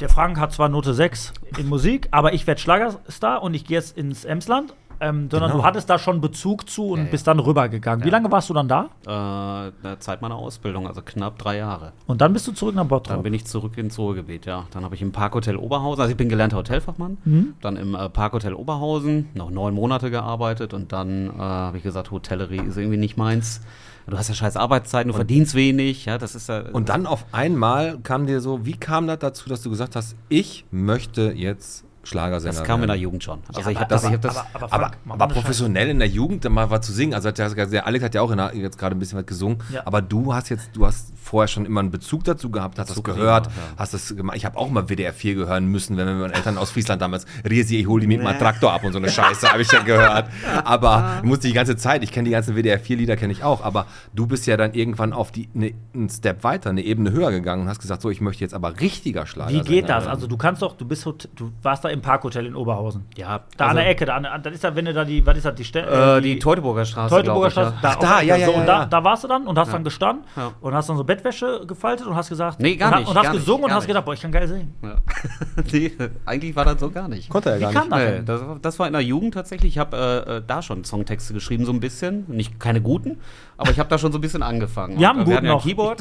der Frank hat zwar Note 6 in Musik, aber ich werde Schlagerstar und ich gehe jetzt ins Emsland. ähm, sondern Genau. du hattest da schon Bezug zu und Ja, ja. bist dann rübergegangen. Wie Ja. lange warst du dann da? Äh, der Zeit meiner Ausbildung, also knapp drei Jahre. Und dann bist du zurück nach Dann Bottrop. bin ich zurück ins Ruhrgebiet, ja. Dann habe ich im Parkhotel Oberhausen, also ich bin gelernter Hotelfachmann, Mhm. dann im äh, Parkhotel Oberhausen noch neun Monate gearbeitet und dann äh, habe ich gesagt, Hotellerie ist irgendwie nicht meins. Du hast ja scheiß Arbeitszeiten, du verdienst wenig, ja, das ist ja. Und dann auf einmal kam dir so, wie kam das dazu, dass du gesagt hast, ich möchte jetzt Schlagersänger das kam in der? Jugend schon. Also aber ich habe das- das, ich hab das, aber, aber, Aber, Frank, aber eine professionell in der Jugend dann mal was zu singen. Also der, Alex hat ja auch in der, jetzt gerade ein bisschen was gesungen. Ja. Aber du hast jetzt, du hast vorher schon immer einen Bezug dazu gehabt, hast Bezug das gehört, ja. hast das gemacht. Ich habe auch mal WDR 4 hören müssen, wenn wir mit meinen Eltern aus Friesland damals, Riesi, ich hol die mit meinem Traktor ab und so eine Scheiße, habe ich ja gehört. Aber musste die ganze Zeit, ich kenne die ganzen WDR 4 Lieder, kenne ich auch. Aber du bist ja dann irgendwann auf die, ne, einen Step weiter, eine Ebene höher gegangen und hast gesagt, so, ich möchte jetzt aber richtiger Schlager Wie geht das? Also du kannst doch, du bist, du warst da im Parkhotel in Oberhausen. ja, Da also, an der Ecke, da an, an- das ist da, wenn du da die, was ist das, die Stelle? Äh, die Teutoburger Straße. Teutoburger Straße, ich, da, ja. auf da, ja, ja, so, ja, und ja. da, da warst du dann und hast Ja. dann gestanden Ja. und hast dann so Bettwäsche gefaltet und hast gesagt, Nee, gar und, nicht, Und hast gar nicht, gesungen und hast gedacht, boah, ich kann geil singen. Ja. nee, eigentlich war das so gar nicht. Konnte er Wie ja gar kam nicht. das Nee, das, das war in der Jugend tatsächlich. Ich habe äh, äh, da schon Songtexte geschrieben, so ein bisschen. Nicht keine guten, aber ich habe da schon so ein bisschen angefangen. Wir haben Und, äh, einen wir guten hatten ja ein noch. Keyboard.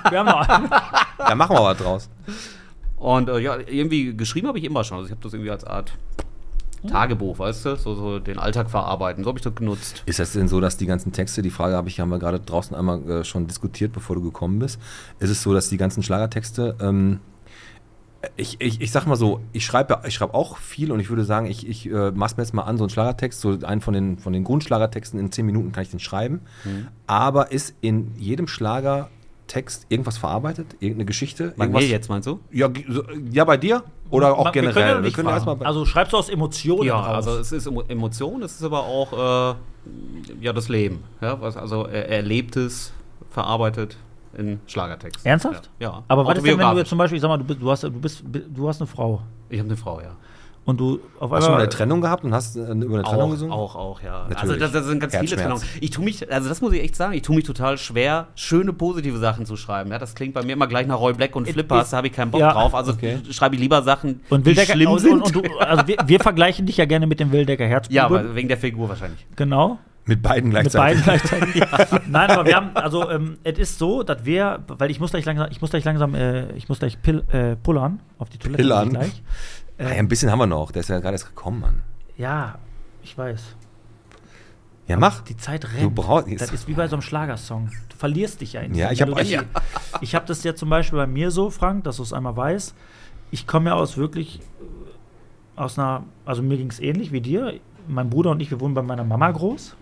Wir haben noch Da machen wir was draus. Und äh, ja, irgendwie geschrieben habe ich immer schon. Also ich habe das irgendwie als Art Tagebuch, weißt du? So, so den Alltag verarbeiten. So habe ich das genutzt. Ist das denn so, dass die ganzen Texte, die Frage habe ich, haben wir gerade draußen einmal äh, schon diskutiert, bevor du gekommen bist. Ist es so, dass die ganzen Schlagertexte, ähm, ich, ich, ich sag mal so, ich schreibe ich schreib auch viel und ich würde sagen, ich, ich äh, mach's mir jetzt mal an, so einen Schlagertext, so einen von den, von den Grundschlagertexten in 10 Minuten kann ich den schreiben. Mhm. Aber ist in jedem Schlagertext irgendwas verarbeitet? Irgendeine Geschichte? Bei irgendwas? mir jetzt meinst du? Ja, ja, bei dir? Oder auch Wir können generell? ja nicht fragen. erstmal bei- also schreibst du aus Emotionen Ja, raus. also es ist Emo- Emotion, es ist aber auch äh, ja das Leben. Ja, was, also er Erlebtes verarbeitet in Schlagertext. Ernsthaft? Ja. ja. Aber was ist denn, wenn du jetzt zum Beispiel, ich sag mal, du bist, du hast, du bist, du hast eine Frau Ich habe eine Frau, ja. Und du auf Hast du mal einmal eine Trennung gehabt und hast äh, über eine Trennung Auch, gesungen? auch, auch, ja. Natürlich. Also das, das sind ganz viele. Trennungen. Ich tue mich, also das muss ich echt sagen, ich tue mich total schwer, schöne positive Sachen zu schreiben. Ja, das klingt bei mir immer gleich nach Roy Black und Flippers, da habe ich keinen Bock ja. drauf. Also Okay. schreibe ich lieber Sachen, und die Wildecker, schlimm und, sind. und, und du, also wir, wir vergleichen dich ja gerne mit dem Wildecker Herzbube. ja, aber wegen der Figur wahrscheinlich. genau. Mit beiden Mit gleichzeitig. beiden gleichzeitig. Nein, aber wir haben, also ähm, es ist so, dass wir, weil ich muss gleich langsam, ich muss gleich langsam, äh, ich muss gleich pill, äh, pullern auf die Toilette. Pillern? muss Ah, ja, ein bisschen haben wir noch. Der ist ja gerade erst gekommen, Mann. Ja, ich weiß. Ja, mach. Die Zeit rennt. brauchst- das ist wie bei so einem Schlagersong. Du verlierst dich ja in Ja, ich hab- Melodie. ja. Ich habe das ja zum Beispiel bei mir so, Frank, dass du es einmal weißt. Ich komme ja aus wirklich äh, aus einer, also mir ging es ähnlich wie dir. Mein Bruder und ich, wir wohnen bei meiner Mama groß,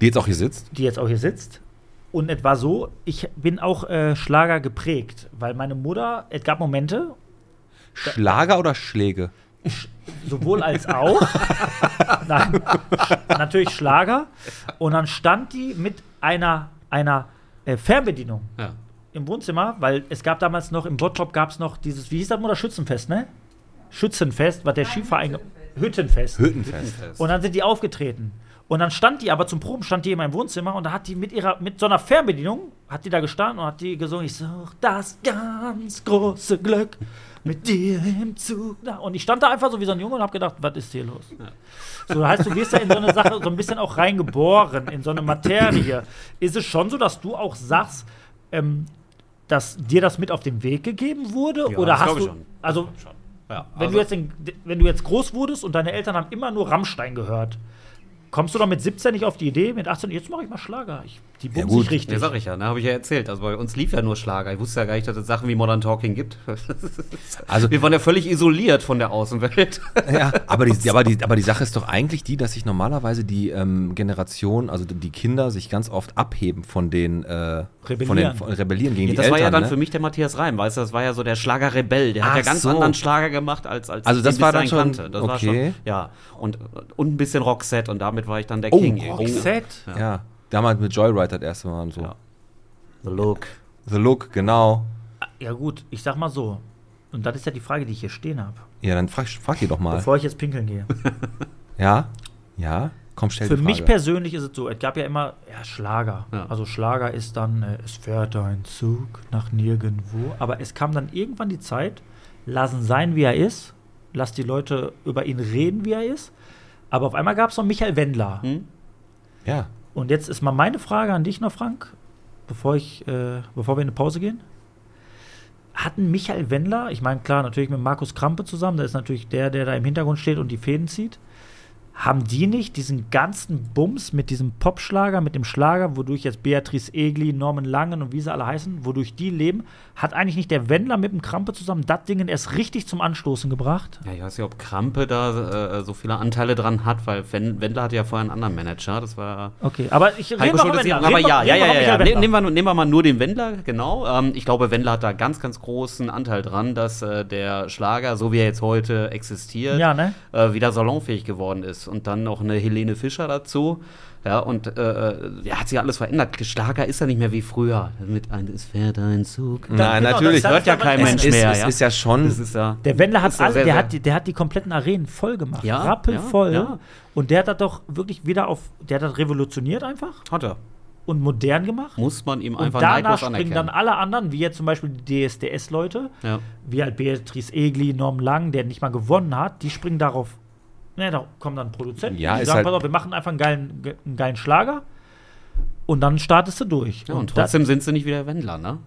Die jetzt auch hier sitzt. die jetzt auch hier sitzt. Und es war so, ich bin auch äh, Schlager geprägt, weil meine Mutter, es gab Momente, Schlager oder Schläge? sowohl als auch. Nein, natürlich Schlager. Und dann stand die mit einer, einer äh, Fernbedienung Ja. im Wohnzimmer, weil es gab damals noch, im Bottrop gab es noch dieses, wie hieß das mal, Schützenfest, ne? Schützenfest, was der Skiverein. Hüttenfest. Hüttenfest. Und dann sind die aufgetreten. Und dann stand die aber zum Proben, stand die in meinem Wohnzimmer und da hat die mit ihrer, mit so einer Fernbedienung, hat die da gestanden und hat die gesungen, ich such das ganz große Glück mit dir im Zug. Na, Und ich stand da einfach so wie so ein Junge und hab gedacht, was ist hier los? So, das heißt, du wirst ja in so eine Sache so ein bisschen auch reingeboren, in so eine Materie. Ist es schon so, dass du auch sagst, ähm, dass dir das mit auf den Weg gegeben wurde? Ja, oder das hast du. ich schon. Also, Ja, wenn, also- du jetzt in, wenn du jetzt groß wurdest und deine Eltern haben immer nur Rammstein gehört, kommst du doch mit 17 nicht auf die Idee, mit 18, jetzt mache ich mal Schlager. Ich, die bumsen gut. sich richtig. Ja, sag ich ja, ne, habe ich ja erzählt. Also bei uns lief ja nur Schlager. Ich wusste ja gar nicht, dass es Sachen wie Modern Talking gibt. Also- wir waren ja völlig isoliert von der Außenwelt. Ja, aber die, aber, die, aber die Sache ist doch eigentlich die, dass sich normalerweise die ähm, Generation, also die Kinder, sich ganz oft abheben von den, äh, Von den Rebellieren. von Rebellieren gegen Ja, die das Eltern. war ja dann ne? für mich der Matthias Reim, weißt du, das war ja so der Schlagerrebell. Der Ach hat ja ganz so. anderen Schlager gemacht, als, als Also das war dann schon- Das war okay. schon, ja. Und, und ein bisschen Roxette und damit war ich dann der Oh, King. irgendwie. Roxette. Ja, damals mit Joyride das erste Mal und so. Ja. The Look. The Look, genau. Ja, gut, ich sag mal so. Und das ist ja die Frage, die ich hier stehen habe. Ja, dann frag, frag ihr doch mal. Bevor ich jetzt pinkeln gehe. Ja? Ja? Komm, stell Für die mich persönlich ist es so, es gab ja immer ja, Schlager. Ja. Also Schlager ist dann, äh, es fährt ein Zug nach nirgendwo. Aber es kam dann irgendwann die Zeit, lass ihn sein, wie er ist. Lass die Leute über ihn reden, wie er ist. Aber auf einmal gab es noch Michael Wendler. Hm? Ja. Und jetzt ist mal meine Frage an dich noch, Frank, bevor, ich, äh, bevor wir in eine Pause gehen. Hatten Michael Wendler, ich meine, klar, natürlich mit Markus Krampe zusammen, der ist natürlich der, der da im Hintergrund steht und die Fäden zieht. Haben die nicht diesen ganzen Bums mit diesem Popschlager, mit dem Schlager, wodurch jetzt Beatrice Egli, Norman Langen und wie sie alle heißen, wodurch die leben, hat eigentlich nicht der Wendler mit dem Krampe zusammen das Ding erst richtig zum Anstoßen gebracht? Ja, ich weiß nicht, ob Krampe da äh, so viele Anteile dran hat, weil Wen- Wendler hatte ja vorher einen anderen Manager. Das war Okay, aber ich rede ist Wendler. aber Reden ja, ja, ja, ja, ja. Nehmen wir, nehmen wir mal nur den Wendler, genau. Ähm, ich glaube, Wendler hat da ganz, ganz großen Anteil dran, dass äh, der Schlager, so wie er jetzt heute existiert, Ja, ne? äh, wieder salonfähig geworden ist. Und dann noch eine Helene Fischer dazu. Ja, und äh, äh, ja, hat sich alles verändert. Schlager ist ja nicht mehr wie früher. Mit ein, es fährt ein Zug. Nein, genau, natürlich. Hört ja kein Mensch ist, mehr, es ja. ist ja schon. Das ist ja. Der Wendler hat alle, sehr, der hat, die- der hat die kompletten Arenen voll gemacht. Ja, Rappelvoll. ja, ja. Und der hat das doch wirklich wieder auf, der hat das revolutioniert einfach Hat er. und modern gemacht. Muss man ihm und einfach danach neidlos springen anerkennen. dann alle anderen, wie jetzt zum Beispiel die DSDS-Leute, ja. wie halt Beatrice Egli, Norm Lang, der nicht mal gewonnen hat, die springen darauf. Ne, da kommen dann Produzenten, Ja, die sagen, halt- pass auf, wir machen einfach einen geilen, ge- einen geilen Schlager und dann startest du durch. Ja, und trotzdem sind sie nicht wieder Wendler, ne?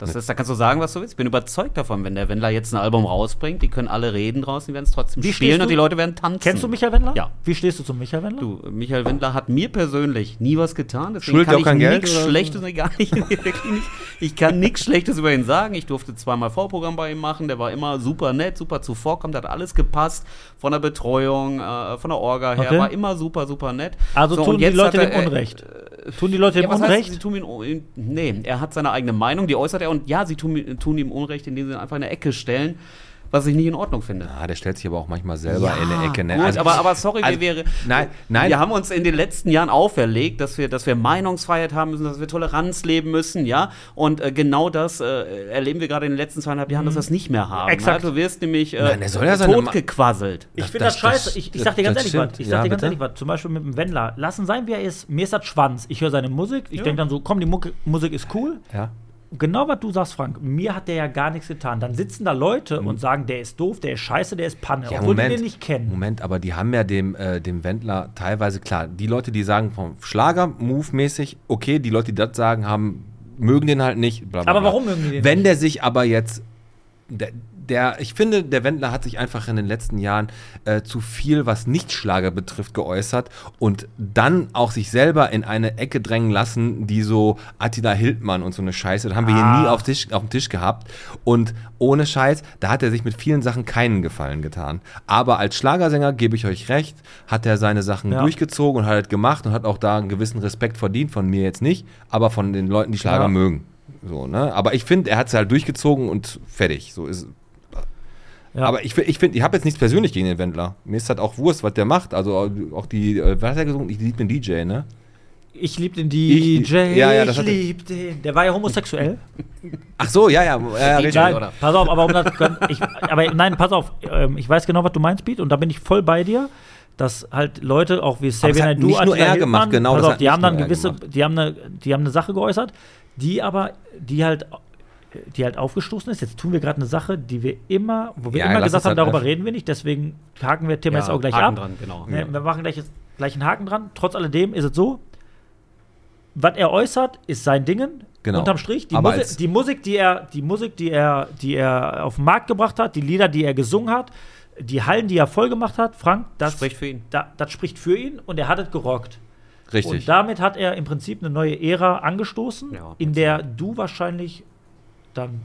Das ist, da kannst du sagen, was du willst. Ich bin überzeugt davon, wenn der Wendler jetzt ein Album rausbringt, die können alle reden draußen, die werden es trotzdem Wie spielen und die Leute werden tanzen. Kennst du Michael Wendler? Ja. Wie stehst du zu Michael Wendler? Du, Michael Wendler hat mir persönlich nie was getan. Deswegen Schuldet kann auch ich kein Geld? Schlechtes, nee, gar nicht. Ich kann nichts Schlechtes über ihn sagen. Ich durfte zweimal Vorprogramm bei ihm machen. Der war immer super nett, super zuvorkommend, hat alles gepasst. Von der Betreuung, äh, von der Orga her, Okay. war immer super, super nett. Also So, tun und die Leute er, dem äh, Unrecht. Tun die Leute Ja, dem was heißt, Unrecht? sie tun ihm, un- nee, er hat seine eigene Meinung, die äußert er und ja, sie tun, tun ihm Unrecht, indem sie ihn einfach in eine Ecke stellen, was ich nicht in Ordnung finde. Ah, der stellt sich aber auch manchmal selber in eine Ecke. Ne? Gut, Also- aber, aber sorry, also- wir, wäre, Nein, nein. wir haben uns in den letzten Jahren auferlegt, dass wir, dass wir Meinungsfreiheit haben müssen, dass wir Toleranz leben müssen, ja. Und äh, genau das äh, erleben wir gerade in den letzten zweieinhalb Jahren, dass wir es nicht mehr haben. Exakt. Ja? Du wirst nämlich äh, Nein, er soll ja totgequasselt. Ich finde das, das- scheiße. das- ich ich sag dir ganz ehrlich stimmt. was. Ich Ja, sag dir ganz bitte? ehrlich was. Zum Beispiel mit dem Wendler. Lassen sein, wie er ist. Mir ist das Schwanz. Ich höre seine Musik. Ich Ja. denke dann so, komm, die Mucke, Musik ist cool. ja. Genau was du sagst, Frank. Mir hat der ja gar nichts getan. Dann sitzen da Leute und sagen, der ist doof, der ist scheiße, der ist Panne. Mhm. Ja, obwohl Moment, die den nicht kennen. Moment, aber die haben ja dem, äh, dem Wendler teilweise, klar, die Leute, die sagen vom Schlager-Move-mäßig, okay, die Leute, die das sagen, haben, mögen den halt nicht. Bla, bla, Aber warum mögen die den Wenn nicht? der sich aber jetzt, der, der, ich finde, der Wendler hat sich einfach in den letzten Jahren äh, zu viel, was Nicht-Schlager betrifft, geäußert und dann auch sich selber in eine Ecke drängen lassen, die so Attila Hildmann und so eine Scheiße, das haben wir Ah. hier nie auf, Tisch, auf dem Tisch gehabt. Und ohne Scheiß, da hat er sich mit vielen Sachen keinen Gefallen getan. Aber als Schlagersänger, gebe ich euch recht, hat er seine Sachen Ja. durchgezogen und hat es gemacht und hat auch da einen gewissen Respekt verdient, von mir jetzt nicht, aber von den Leuten, die Schlager Ja. mögen. So, ne? Aber ich finde, er hat es halt durchgezogen und fertig. So ist Ja. Aber ich, ich finde, ich habe jetzt nichts persönlich gegen den Wendler. Mir ist halt auch Wurst, was der macht. Also auch die, äh, was hat er gesungen? Ich liebe den DJ, ne? Ich lieb den DJ, Ich- ja, ja, das ich hat er- lieb den. Der war ja homosexuell. Ach so, ja, ja. ja DJ. Nein, oder? pass auf, aber um das, ich, aber nein, pass auf, ähm, ich weiß genau, was du meinst, Pete, und da bin ich voll bei dir, dass halt Leute, auch wie Xavier hat Naidoo, nicht nur er gemacht, genau, pass auf, die haben dann gewisse, die haben, eine, die haben eine Sache geäußert, die aber, die halt, die halt aufgestoßen ist. Jetzt tun wir gerade eine Sache, die wir immer, wo wir Ja, immer gesagt haben, halt darüber reden wir nicht, deswegen haken wir Thema Ja, jetzt auch gleich Haken ab. dran, genau. Ne, Ja. Wir machen gleich, gleich einen Haken dran. Trotz alledem ist es so, was er äußert, ist sein Dingen. Genau. Unterm Strich. Die, als- die Musik, die er, die Musik, die er, die er auf den Markt gebracht hat, die Lieder, die er gesungen hat, die Hallen, die er voll gemacht hat, Frank, das Spricht für ihn. Da, das spricht für ihn und er hat es gerockt. Richtig. Und damit hat er im Prinzip eine neue Ära angestoßen, Ja, in der du wahrscheinlich dann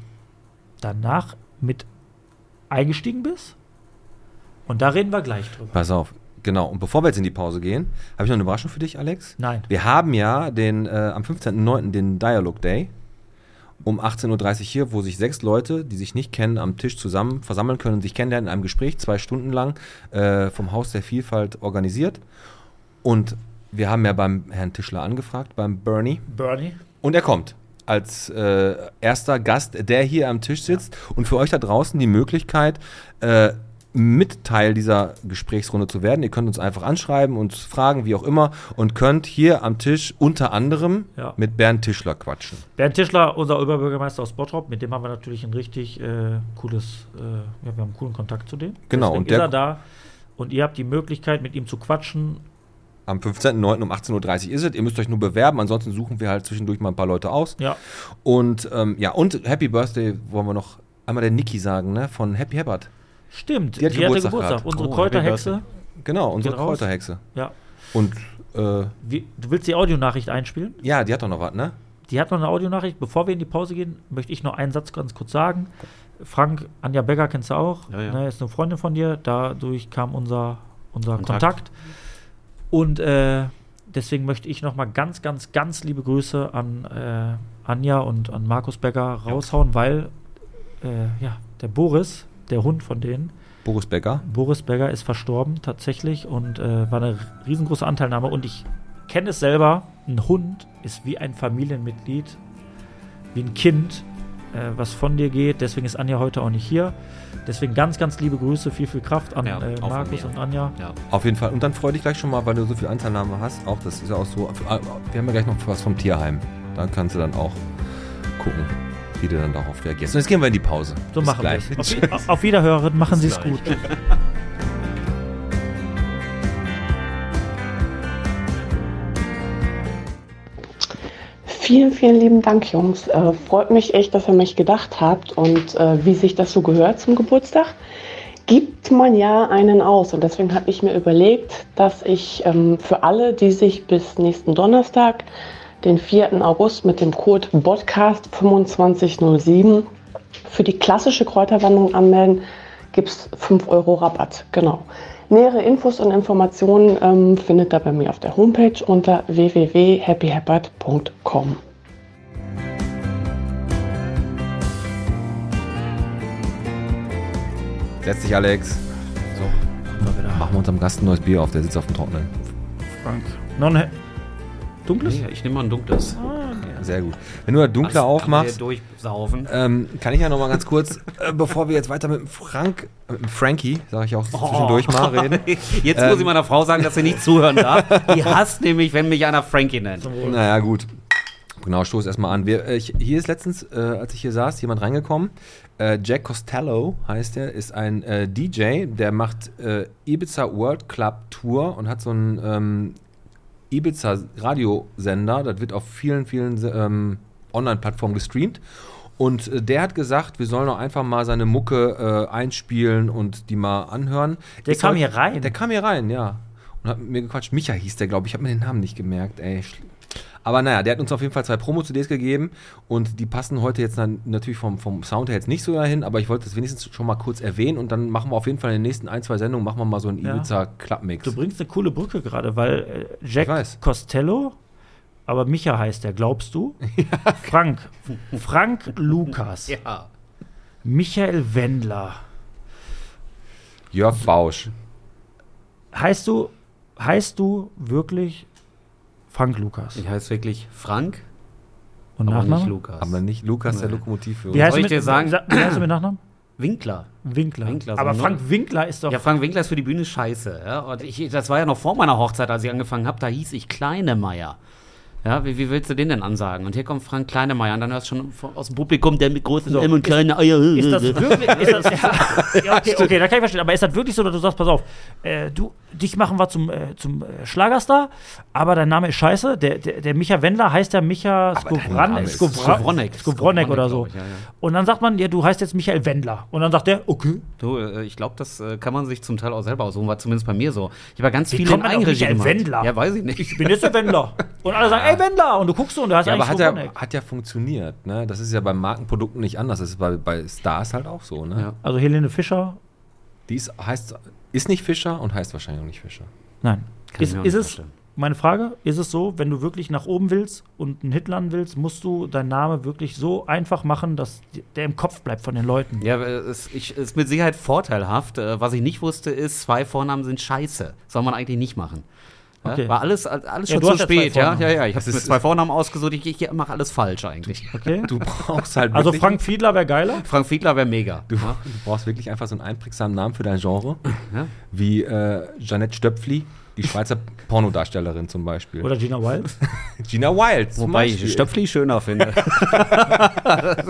danach mit eingestiegen bist. Und da reden wir gleich drüber. Pass auf. Genau. Und bevor wir jetzt in die Pause gehen, habe ich noch eine Überraschung für dich, Alex. Nein. Wir haben ja den, äh, am 15.09. den Dialogue Day um 18.30 Uhr hier, wo sich sechs Leute, die sich nicht kennen, am Tisch zusammen versammeln können und sich kennenlernen in einem Gespräch, zwei Stunden lang, äh, vom Haus der Vielfalt organisiert. Und wir haben ja beim Herrn Tischler angefragt, beim Bernie. Bernie. Und er kommt als äh, erster Gast, der hier am Tisch sitzt. Und für euch da draußen die Möglichkeit, äh, mit Teil dieser Gesprächsrunde zu werden. Ihr könnt uns einfach anschreiben, uns fragen, wie auch immer, und könnt hier am Tisch unter anderem Ja. mit Bernd Tischler quatschen. Bernd Tischler, unser Oberbürgermeister aus Bottrop, mit dem haben wir natürlich ein richtig äh, cooles, äh, ja, wir haben einen coolen Kontakt zu dem. Genau, Deswegen und der- ist er da. und ihr habt die Möglichkeit, mit ihm zu quatschen. Am 15.09. um 18.30 Uhr ist es. Ihr müsst euch nur bewerben, ansonsten suchen wir halt zwischendurch mal ein paar Leute aus. Ja, Und ähm, ja, und Happy Birthday wollen wir noch einmal der Niki sagen, ne? Von Happy Herbert. stimmt. Die hat Geburtstag gehabt. Unsere Oh, Kräuterhexe. Genau, unsere. Kräuterhexe. Ja. Und äh, Wie, du willst die Audionachricht einspielen? ja, die hat doch noch was, ne? Die hat noch eine Audionachricht. Bevor wir in die Pause gehen, möchte ich noch einen Satz ganz kurz sagen. Frank, Anja Becker kennst du auch. Ja, ja. Ne, ist eine Freundin von dir. Dadurch kam unser, unser Kontakt. Kontakt. Und äh, deswegen möchte ich noch mal ganz, ganz, ganz liebe Grüße an äh, Anja und an Markus Becker raushauen, weil äh, ja, der Boris, der Hund von denen, Boris Becker. Boris Becker ist verstorben tatsächlich und äh, war eine riesengroße Anteilnahme. Und ich kenne es selber, ein Hund ist wie ein Familienmitglied, wie ein Kind, äh, was von dir geht. Deswegen ist Anja heute auch nicht hier. Deswegen ganz, ganz liebe Grüße, viel, viel Kraft an Ja, äh, Markus und Anja. Ja. Auf jeden Fall. Und dann freu dich gleich schon mal, weil du so viel Anteilnahme hast. Auch das ist ja auch so. Wir haben ja gleich noch was vom Tierheim. Da kannst du dann auch gucken, wie du dann darauf reagierst. Und jetzt gehen wir in die Pause. So Bis machen wir gleich. es. Auf, auf Wiederhören, machen Sie es gut. Vielen, vielen lieben Dank, Jungs. Äh, freut mich echt, dass ihr mich gedacht habt und äh, wie sich das so gehört zum Geburtstag, gibt man ja einen aus. Und deswegen habe ich mir überlegt, dass ich ähm, für alle, die sich bis nächsten Donnerstag, den 4. August, mit dem Code BODCAST2507 für die klassische Kräuterwanderung anmelden, gibt es 5 Euro Rabatt. Genau. Nähere Infos und Informationen ähm, findet ihr bei mir auf der Homepage unter www.happyherbert.com. Setz dich, Alex. So, machen wir unserem Gast ein neues Bier auf. Der sitzt auf dem Trockenen. Frank. Noch ein dunkles? Nee, ich nehme mal ein dunkles. Sehr gut. Wenn du da dunkler aufmachst, durchsaufen. ähm, kann ich ja noch mal ganz kurz, äh, bevor wir jetzt weiter mit dem Frank, mit dem Frankie, sage ich auch zwischendurch mal reden. Jetzt Ähm. muss ich meiner Frau sagen, dass sie nicht zuhören darf. Die hasst nämlich, wenn mich einer Frankie nennt. Naja, gut. Genau, stoß erstmal an. Wir, äh, ich, hier ist letztens, äh, als ich hier saß, jemand reingekommen. Äh, Jack Costello heißt er, ist ein äh, DJ, der macht äh, Ibiza World Club Tour und hat so einen ähm, Ibiza Radiosender. Das wird auf vielen, vielen ähm, Online-Plattformen gestreamt. Und äh, der hat gesagt, wir sollen doch einfach mal seine Mucke äh, einspielen und die mal anhören. Der Ist kam heute- hier rein. Der kam hier rein, ja. Und hat mit mir gequatscht. Micha hieß der, glaube ich. Ich habe mir den Namen nicht gemerkt, ey. Aber naja, der hat uns auf jeden Fall zwei Promo-CDs gegeben und die passen heute jetzt dann natürlich vom, vom Sound her jetzt nicht so dahin, aber ich wollte das wenigstens schon mal kurz erwähnen und dann machen wir auf jeden Fall in den nächsten ein, zwei Sendungen machen wir mal so einen Ja. Ibiza-Club-Mix. Du bringst eine coole Brücke gerade, weil äh, Jack. Costello, aber Micha heißt der, glaubst du? Frank. Frank Lukas. Ja. Michael Wendler. Jörg Bausch. Heißt du, heißt du wirklich Frank Lukas? Ich heiße wirklich Frank, Und aber nicht Nachname? Lukas. Aber nicht Lukas, der Nee. Lokomotiv Wie heißt Soll ich dir sagen? Sa- Wie heißt du mit Nachnamen? Winkler. Winkler. Winkler, aber null. Frank Winkler ist doch. Ja, Frank Winkler ist für die Bühne scheiße. Ja? Und ich, das war ja noch vor meiner Hochzeit, als ich angefangen habe. Da hieß ich Kleinemeier. Ja, wie, wie willst du den denn ansagen? Und hier kommt Frank Kleinemeier und dann hörst du schon aus dem Publikum der mit großen So, M und ist- kleine Eier. ist das wirklich. Ist das, ja, ja, okay, okay, da kann ich verstehen. Aber ist das wirklich so, dass du sagst, pass auf, äh, du, dich machen wir zum, äh, zum äh, Schlagerstar, aber dein Name ist scheiße. Der, der, der Micha Wendler heißt ja Micha Skowra- Skowronek. Skowronek oder so. Skowronek, ich, ja, ja. Und dann sagt man, ja, du heißt jetzt Michael Wendler. Und dann sagt der, okay. Du, äh, ich glaube, das äh, kann man sich zum Teil auch selber aussuchen, war zumindest bei mir so. Ich habe ganz Wie viele kommt man Michael gemacht. Wendler? Ja, weiß ich nicht. Ich bin jetzt der Wendler. Und alle sagen, ey, Wendler. Und du guckst so und du hast Ja, aber hat ja, hat ja funktioniert. Ne? Das ist ja bei Markenprodukten nicht anders. Das ist bei, bei Stars halt auch so. Ne? Ja. Also Helene Fischer, Die ist, heißt, ist nicht Fischer und heißt wahrscheinlich auch nicht Fischer. nein. Kann ich Ist, ist nicht es, meine Frage, ist es so, wenn du wirklich nach oben willst und einen Hit landen willst, musst du deinen Namen wirklich so einfach machen, dass der im Kopf bleibt von den Leuten? Ja, aber es ist mit Sicherheit vorteilhaft. Äh, Was ich nicht wusste, ist, zwei Vornamen sind scheiße. Soll man eigentlich nicht machen. Okay. War alles, alles Ja, schon du zu hast ja zwei spät, ja? Vornamen. Ja, ja, ich habe mir zwei Vornamen ausgesucht, ich, ich mache alles falsch eigentlich. Okay. Du brauchst halt Also Frank Fiedler wäre geiler. Frank Fiedler wäre mega. du, du brauchst wirklich einfach so einen einprägsamen Namen für dein Genre. Ja. Wie äh, Jeanette Stöpfli, die Schweizer Pornodarstellerin zum Beispiel. Oder Gina Wild. Gina Wild. zum Wobei Beispiel. ich Stöpfli schöner finde.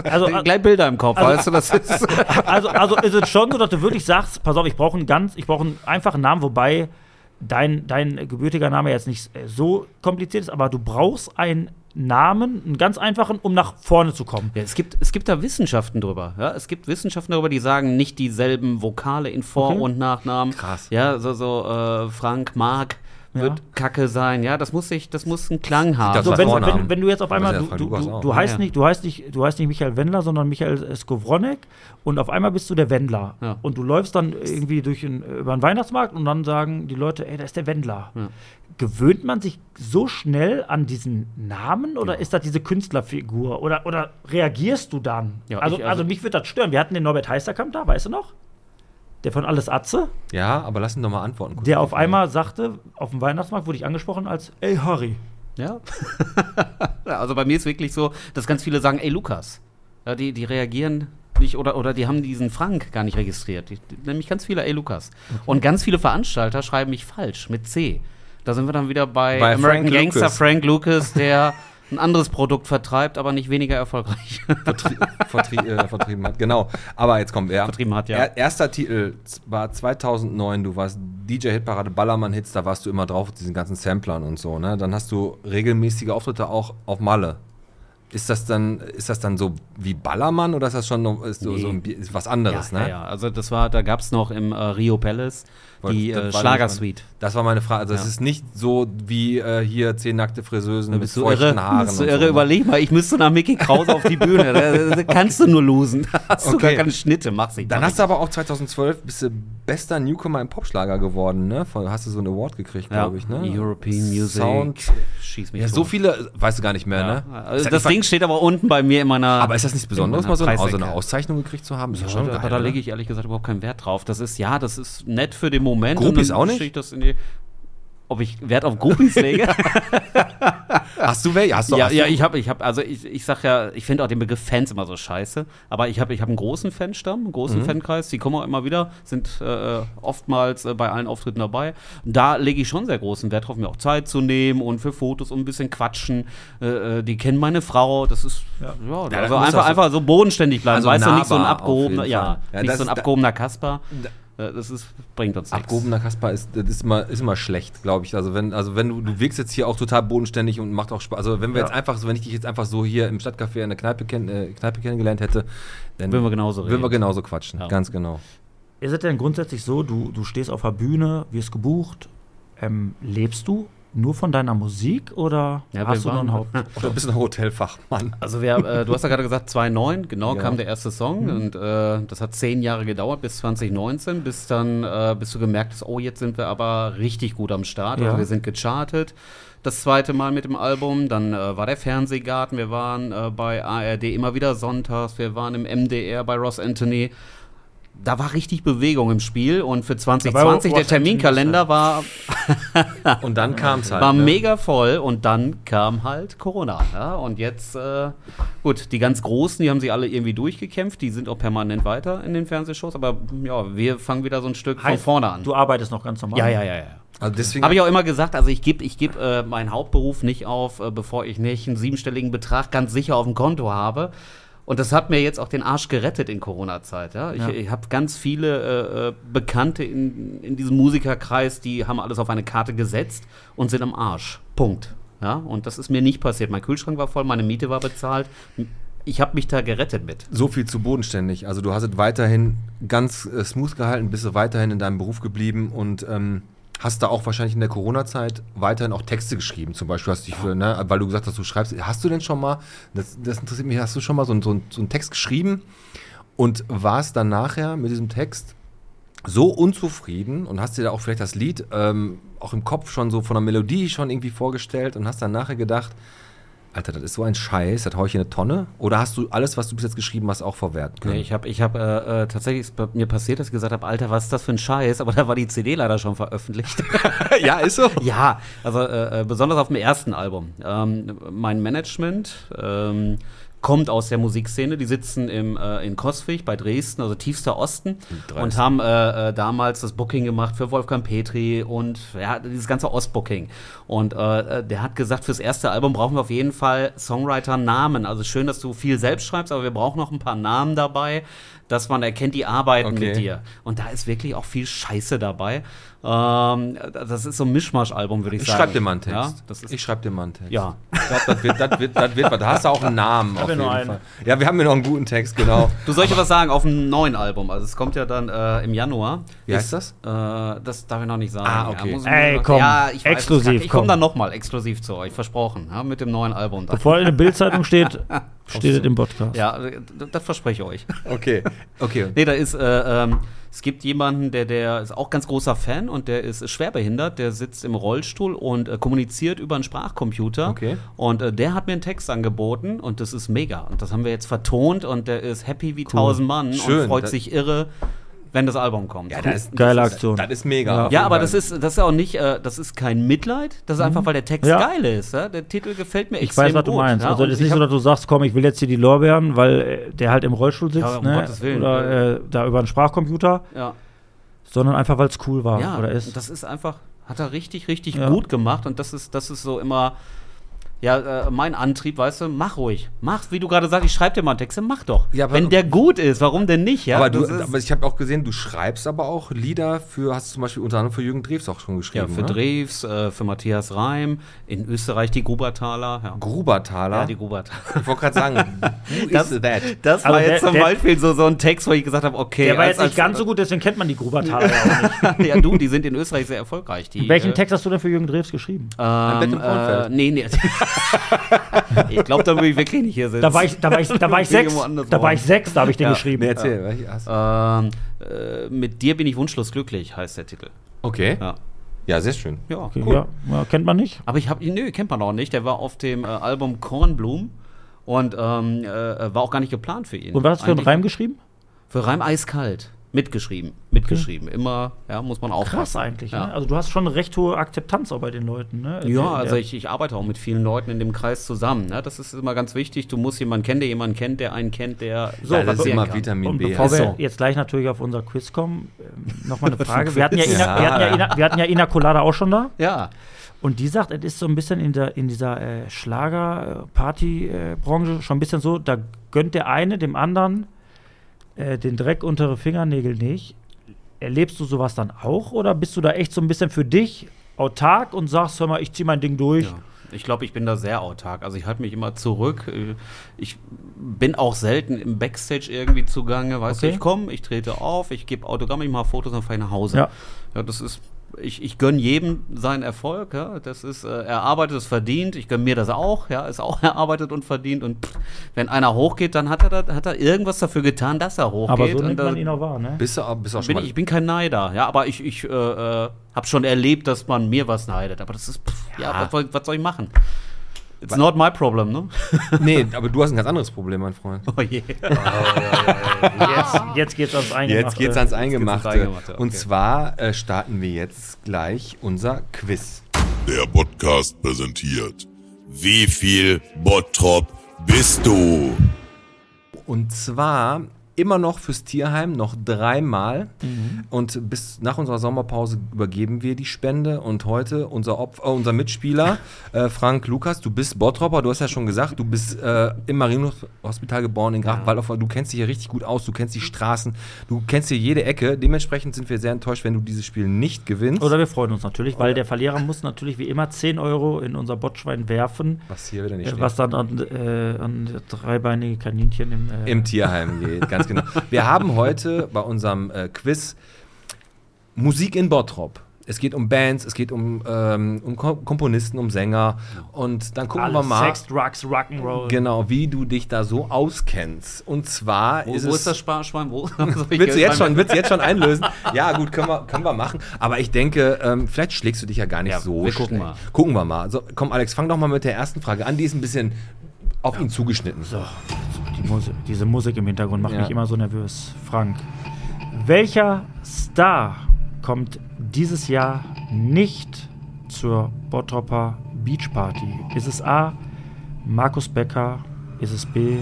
Also, Gleich Bilder im Kopf, Also- weißt du, das ist. also, also ist es schon so, dass du wirklich sagst, pass auf, ich brauche einen ganz, ich brauche einen einfachen Namen, wobei dein, dein gebürtiger Name jetzt nicht äh, so kompliziert ist, aber du brauchst einen Namen, einen ganz einfachen, um nach vorne zu kommen. Ja, es, gibt, es gibt da Wissenschaften drüber. Ja? Es gibt Wissenschaften darüber, die sagen, nicht dieselben Vokale in Vor- Okay. und Nachnamen. Krass. Ja, so, so äh, Frank, Mark wird Ja. Kacke sein. Ja, das muss, sich, das muss einen Klang haben. Das So, war wenn, wenn, wenn du jetzt auf einmal, du, du, du, du, heißt Ja. nicht, du, heißt nicht, du heißt nicht Michael Wendler, sondern Michael Skowronek und auf einmal bist du der Wendler. Ja. Und du läufst dann irgendwie durch ein, über einen Weihnachtsmarkt und dann sagen die Leute, ey, da ist der Wendler. Ja. Gewöhnt man sich so schnell an diesen Namen oder ist das diese Künstlerfigur? Oder, oder reagierst du dann? Ja, also, ich- also, also- mich wird das stören. Wir hatten den Norbert Heisterkamp da, weißt du noch? Der von Alles Atze, Ja, aber lass ihn doch mal antworten. kurz. der auf einmal sagte, auf dem Weihnachtsmarkt wurde ich angesprochen als, ey Harry. Ja. Also bei mir ist wirklich so, dass ganz viele sagen, ey Lukas. Ja, die, die reagieren nicht oder, oder die haben diesen Frank gar nicht registriert. Die, nämlich ganz viele, ey Lukas. Und ganz viele Veranstalter schreiben mich falsch mit C. Da sind wir dann wieder bei, Bei American Frank Gangster Lucas. Frank Lucas, der ein anderes Produkt vertreibt, aber nicht weniger erfolgreich. Vertrie vertrie äh, vertrieben hat. Genau. Aber jetzt kommt er. Vertrieben hat, ja. Er, erster Titel war 2009. Du warst DJ-Hitparade Ballermann-Hits. Da warst du immer drauf mit diesen ganzen Samplern und so. Ne? Dann hast du regelmäßige Auftritte auch auf Malle. Ist das dann, ist das dann so wie Ballermann oder ist das schon noch, ist so, so ein, ist was anderes? ja, ne? ja, also das war, da gab es noch im äh, Rio Palace die äh, Schlagersuite. Das war meine Frage. Also es Ja. ist nicht so wie äh, hier zehn nackte Friseusen Da mit bist du feuchten irre, Haaren. bist du irre so, ne? überleg mal, ich müsste nach Mickey Krause auf die Bühne. Da, da kannst du nur losen. Da hast du Okay. gar keine Schnitte, mach's nicht. Dann mach hast du aber auch 2012 bist du bester Newcomer im Popschlager geworden, ne? Hast du so einen Award gekriegt, ja. glaube ich, ne? European Music. Sound. Schieß mich Ja, so viele, weißt du gar nicht mehr, Ja. ne? Also das Ding steht aber unten bei mir in meiner. Aber ist das nichts Besonderes, mal so eine, so eine. Auszeichnung gekriegt zu haben? Ist ja schon geil, aber da lege ich ehrlich gesagt überhaupt keinen Wert drauf. Das ist, ja, das ist nett für den Moment. Groupies und dann auch nicht? stehe Ich das in die, ob ich Wert auf Groupies lege? Hast du welche? Hast du, ja, hast ja, du? ich habe, ich habe, also ich, ich sag ja, ich finde auch den Begriff Fans immer so scheiße. Aber ich habe, ich habe einen großen Fanstamm, einen großen Mhm. Fankreis. Die kommen auch immer wieder, sind äh, oftmals äh, bei allen Auftritten dabei. Da lege ich schon sehr großen Wert drauf, mir auch Zeit zu nehmen und für Fotos und ein bisschen quatschen. Äh, äh, die kennen meine Frau. Das ist ja, Ja, also einfach, einfach so bodenständig bleiben. Also weißt du, nicht so ein abgehobener, ja. Ja, nicht so ein abgehobener Kasper. Äh, Das ist, bringt uns nichts. Abgehobener Kasper ist, das ist immer, ist immer schlecht, glaube ich. Also wenn, also wenn du, du wirkst jetzt hier auch total bodenständig und macht auch Spaß. Also wenn wir Ja. jetzt einfach so, wenn ich dich jetzt einfach so hier im Stadtcafé in der Kneipe, kenn, äh, Kneipe kennengelernt hätte, dann Würden wir genauso würden wir reden. genauso quatschen. Ja. Ganz genau. Ist es denn grundsätzlich so, du, du stehst auf der Bühne, wirst gebucht, ähm, lebst du nur von deiner Musik oder Ja, hast du noch ein Haupt? Oder bist du ein Hotelfachmann? Also wir, äh, du hast ja gerade gesagt, 2009, genau, Ja. kam der erste Song und äh, das hat zehn Jahre gedauert, bis 2019, bis dann, äh, bis du gemerkt hast, oh, jetzt sind wir aber richtig gut am Start. Ja. Also wir sind gechartet. Das zweite Mal mit dem Album, dann äh, war der Fernsehgarten, wir waren äh, bei ARD immer wieder sonntags, wir waren im MDR bei Ross Anthony. Da war richtig Bewegung im Spiel und für 2020 der Terminkalender war, Und dann kam es halt. war ne? mega voll und dann kam halt Corona. Ja? Und jetzt, äh, gut, die ganz Großen, die haben sich alle irgendwie durchgekämpft, die sind auch permanent weiter in den Fernsehshows, aber ja, wir fangen wieder so ein Stück von Heißt, vorne an. Du arbeitest noch ganz normal. ja, ja, ja, ja. Also deswegen Habe ich auch immer gesagt, also ich gebe ich geb, äh, meinen Hauptberuf nicht auf, äh, bevor ich nicht einen siebenstelligen Betrag ganz sicher auf dem Konto habe. Und das hat mir jetzt auch den Arsch gerettet in Corona-Zeit. Ja? Ich, Ja. ich habe ganz viele äh, äh, Bekannte in, in diesem Musikerkreis, die haben alles auf eine Karte gesetzt und sind am Arsch. Punkt. Ja? Und das ist mir nicht passiert. Mein Kühlschrank war voll, meine Miete war bezahlt. Ich habe mich da gerettet mit. so viel zu bodenständig. Also du hast es weiterhin ganz äh, smooth gehalten, bist du weiterhin in deinem Beruf geblieben und ähm, hast da auch wahrscheinlich in der Corona-Zeit weiterhin auch Texte geschrieben. Zum Beispiel hast du dich für, ne, weil du gesagt hast, du schreibst. Hast du denn schon mal, das, das interessiert mich, hast du schon mal so, einen- so, so einen Text geschrieben und warst dann nachher mit diesem Text so unzufrieden und hast dir da auch vielleicht das Lied ähm, auch im Kopf schon so von der Melodie schon irgendwie vorgestellt und hast dann nachher gedacht, Alter, das ist so ein Scheiß, das hau ich in eine Tonne? Oder hast du alles, was du bis jetzt geschrieben hast, auch verwerten können? Nee, ich habe ich hab, äh, äh, tatsächlich ist mir passiert, dass ich gesagt habe, Alter, was ist das für ein Scheiß? Aber da war die CD leider schon veröffentlicht. ja, ist so. ja, also äh, äh, besonders auf dem ersten Album. Ähm, mein Management ähm, kommt aus der Musikszene. Die sitzen im, äh, in Coswig bei Dresden, also tiefster Osten, und haben äh, äh, damals das Booking gemacht für Wolfgang Petri und ja, dieses ganze Ostbooking. Und äh, der hat gesagt, fürs erste Album brauchen wir auf jeden Fall Songwriter-Namen. Also schön, dass du viel selbst schreibst, aber wir brauchen noch ein paar Namen dabei, dass man erkennt, die arbeiten Okay. mit dir. Und da ist wirklich auch viel Scheiße dabei. Ähm, das ist so ein Mischmasch-Album, würde ich Ich sagen. schreib dir mal einen Text. Ja, das ist ich schreib dir mal einen Text. Ja. Das, das, wird, das, wird, das wird was. Da hast du auch einen Namen. auf jeden einen. Fall. Ja, wir haben hier noch einen guten Text, genau. Du soll ich dir was sagen auf dem neuen Album? Also es kommt ja dann äh, im Januar. Wie heißt das? Äh, das darf ich noch nicht sagen. Ah, okay. muss- Ey, komm, Ja, ich weiß, exklusiv, Ich, ich komme komm. dann nochmal exklusiv zu euch, versprochen. Ja, mit dem neuen Album. Dann. Bevor in der Bildzeitung steht, steht es im Podcast. Ja, das, das verspreche ich euch. Okay. Okay. Nee, da ist, äh, ähm, es gibt jemanden, der, der ist auch ganz großer Fan und der ist schwerbehindert, der sitzt im Rollstuhl und äh, kommuniziert über einen Sprachcomputer. Okay. Und äh, der hat mir einen Text angeboten und das ist mega. Und das haben wir jetzt vertont und der ist happy wie tausend Mann Schön. und freut Das- sich irre, wenn das Album kommt. Ja, das ist, Geile das ist, Aktion. Das ist mega. Ja. Ja, aber das ist, das ist auch nicht, äh, das ist kein Mitleid, das ist einfach, weil der Text Ja. geil ist. Ja? Der Titel gefällt mir Ich extrem weiß, was du gut, meinst. Ja? Also, das ist ich nicht so, dass du sagst, komm, ich will jetzt hier die Lorbeeren, weil äh, der halt im Rollstuhl sitzt, Ja, um ne? Gottes Willen. oder äh, da über einen Sprachcomputer, ja. sondern einfach, weil es cool war Ja, oder ist. das ist einfach, hat er richtig, richtig Ja. gut gemacht und das ist, das ist so immer, ja, äh, mein Antrieb, weißt du, mach ruhig. Mach, wie du gerade sagst, ich schreib dir mal einen Text, dann mach doch. Ja, aber- Wenn der gut ist, warum denn nicht? Ja, aber, du, aber ich habe auch gesehen, du schreibst aber auch Lieder für, hast du zum Beispiel unter anderem für Jürgen Drews auch schon ja, geschrieben. für ne? Drews, äh, für Matthias Reim, in Österreich die Grubertaler. Ja, Grubertaler. ja die Grubertaler. ich wollte gerade sagen, who Das- is that? Das war der- jetzt zum der- Beispiel so, so ein Text, wo ich gesagt habe, okay. der war als- jetzt nicht als- ganz so gut, deswegen kennt man die Grubertaler ja auch nicht. ja, du, die sind in Österreich sehr erfolgreich. Die, Welchen äh, Text hast du denn für Jürgen Drews geschrieben? Ähm, Bett im Kornfeld. äh, nee, nee. ich glaube, da würde ich wirklich nicht hier sitzen. Da war ich, da war ich, da war ich sechs. Da war ich sechs, da habe ich den Ja. geschrieben. Nee, erzähl. du? Ähm, äh, mit dir bin ich wunschlos glücklich, heißt der Titel. Okay. Ja. Ja, sehr schön. Ja, Okay, cool. ja, ja, kennt man nicht. Aber ich habe ihn, nö, kennt man auch nicht. Der war auf dem äh, Album Kornblum und ähm, äh, war auch gar nicht geplant für ihn. Und was hast du für einen Reim geschrieben? Für Reim eiskalt. Mitgeschrieben. Mitgeschrieben. Immer, ja, muss man auch. Krass eigentlich. Ja. Ne? Also du hast schon eine recht hohe Akzeptanz auch bei den Leuten. Ne? Ja, also ich, ich arbeite auch mit vielen Leuten in dem Kreis zusammen. Ne? Das ist immer ganz wichtig. Du musst jemanden kennen, der jemanden kennt, der einen kennt, der So, ja, das ist immer kann. Vitamin Und B. bevor ist wir so. jetzt gleich natürlich auf unser Quiz kommen, ähm, nochmal eine Frage. Wir hatten ja. Ina, wir hatten ja, Ja. Ina, wir hatten ja Ina Colada auch schon da. Ja. Und die sagt, es ist so ein bisschen in, der, in dieser äh, Schlager-Party-Branche schon ein bisschen so, da gönnt der eine dem anderen äh, den Dreck unter die Fingernägel nicht. Erlebst du sowas dann auch oder bist du da echt so ein bisschen für dich autark und sagst, hör mal, ich zieh mein Ding durch? Ja. Ich glaube, ich bin da sehr autark. Also ich halte mich immer zurück. Äh, Ich bin auch selten im Backstage irgendwie zugange. Weißt Okay. du, ich komme, ich trete auf, ich gebe Autogramme, ich mache Fotos und fahre nach Hause. Ja. ja, das ist. Ich, ich gönne jedem seinen Erfolg, ja. Das ist äh, erarbeitet, ist verdient. Ich gönne mir das auch, ja, ist auch erarbeitet und verdient. Und pff, wenn einer hochgeht, dann hat er, da, hat er irgendwas dafür getan, dass er hochgeht. Aber so nimmt man ihn auch wahr, ne? Bist du bist auch schon bin, mal. ich bin kein Neider, ja, aber ich, ich äh, äh, habe schon erlebt, dass man mir was neidet. Aber das ist, pff, ja, was, soll- was soll ich machen? It's not my problem, ne? nee, aber du hast ein ganz anderes Problem, mein Freund. Oh je. Jetzt, jetzt geht's ans Eingemachte. Jetzt geht's ans Eingemachte. Eingemachte, okay. Und zwar äh, starten wir jetzt gleich unser Quiz. Der Podcast präsentiert. Wie viel Bottrop bist du? Und zwar immer noch fürs Tierheim, noch dreimal. Mhm. Und bis nach unserer Sommerpause übergeben wir die Spende. Und heute unser, Opf äh, unser Mitspieler, äh, Frank Lukas, du bist Bottropper, du hast ja schon gesagt, du bist äh, im Marienhospital geboren in Grafenwaldorf. Du kennst dich hier richtig gut aus, du kennst die Straßen, du kennst hier jede Ecke. Dementsprechend sind wir sehr enttäuscht, wenn du dieses Spiel nicht gewinnst. Oder wir freuen uns natürlich, weil der Verlierer muss natürlich wie immer 10 Euro in unser Botschwein werfen, was hier wieder nicht äh, was dann an, äh, an dreibeinige Kaninchen im, äh, Im Tierheim geht, ganz genau. Wir haben heute bei unserem äh, Quiz Musik in Bottrop. Es geht um Bands, es geht um, ähm, um Ko- Komponisten, um Sänger. Und dann gucken wir Alles mal, Sex, Drugs, Rock'n'Roll. genau, wie du dich da so auskennst. Und zwar Wo, ist wo es. ist das Sparschwein? Wo? Willst du jetzt schon, willst du jetzt schon einlösen? Ja, gut, können wir, können wir machen. Aber ich denke, ähm, vielleicht schlägst du dich ja gar nicht Ja, so wir gucken mal. Gucken wir mal. So, komm, Alex, fang doch mal mit der ersten Frage an. Die ist ein bisschen auf ihn zugeschnitten. So, die Musik, diese Musik im Hintergrund macht Ja. mich immer so nervös. Frank, welcher Star kommt dieses Jahr nicht zur Bottropper Beach Party? Ist es A. Markus Becker? Ist es B.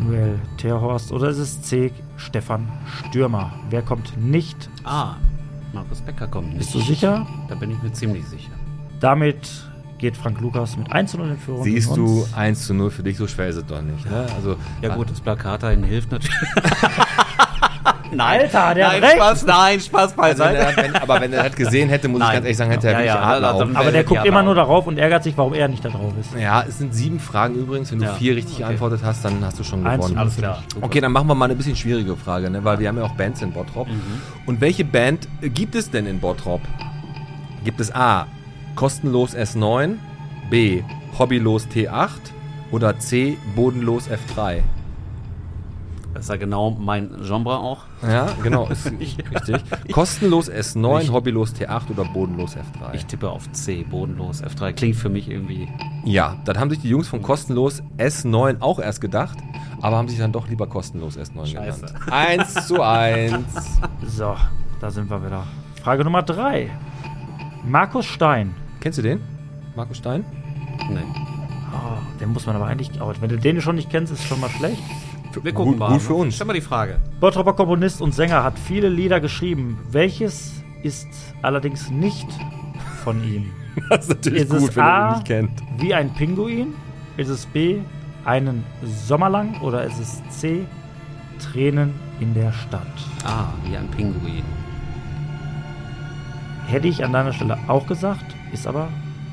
Noel Terhorst? Oder ist es C. Stefan Stürmer? Wer kommt nicht? Ah, Markus Becker kommt nicht. Bist du sicher? Da bin ich mir ziemlich sicher. Damit geht Frank Lukas mit 1 zu 0 in Führung. Siehst du, uns. 1 zu 0 für dich, so schwer ist es doch nicht. Ne? Also, Ja gut, das Plakat da hinten hilft natürlich. Alter, der hat nein, recht. Spaß, nein, Spaß Also wenn beiseite. er, wenn, aber wenn er das gesehen hätte, muss ich Nein. ganz ehrlich sagen, hätte er Ja, wirklich ja, Adler da- Aber der guckt immer nur darauf und ärgert sich, warum er nicht da drauf ist. Ja, es sind sieben Fragen übrigens. Wenn du Ja, vier richtig okay. geantwortet hast, dann hast du schon Eins gewonnen. zu Alles klar. Okay, dann machen wir mal eine bisschen schwierige Frage, ne? weil wir haben ja auch Bands in Bottrop. Und welche Band gibt es denn in Bottrop? Gibt es A, kostenlos S9, B, hobbylos T8 oder C, bodenlos F3? Das ist ja genau mein Genre auch. Ja, genau, ist richtig. Kostenlos S9, hobbylos T8 oder bodenlos F3? Ich tippe auf C, bodenlos. F3 klingt für mich irgendwie. ja, dann haben sich die Jungs von kostenlos S9 auch erst gedacht, aber haben sich dann doch lieber kostenlos S9 Scheiße. genannt. 1 zu 1. So, da sind wir wieder. Frage Nummer 3. Markus Stein. Kennst du den? Markus Stein? Nee. Oh, den muss man aber eigentlich. Aber wenn du den schon nicht kennst, ist schon mal schlecht. Wir gucken gut, mal. gut für uns. Stell mal die Frage. Bottropper Komponist und Sänger hat viele Lieder geschrieben. Welches ist allerdings nicht von ihm? Das ist natürlich Ist es gut, wenn ihr A, ihn nicht kennt. wie ein Pinguin? Ist es B, einen Sommer lang? Oder ist es C, Tränen in der Stadt? Ah, wie ein Pinguin. Hätte ich an deiner Stelle auch gesagt, ist aber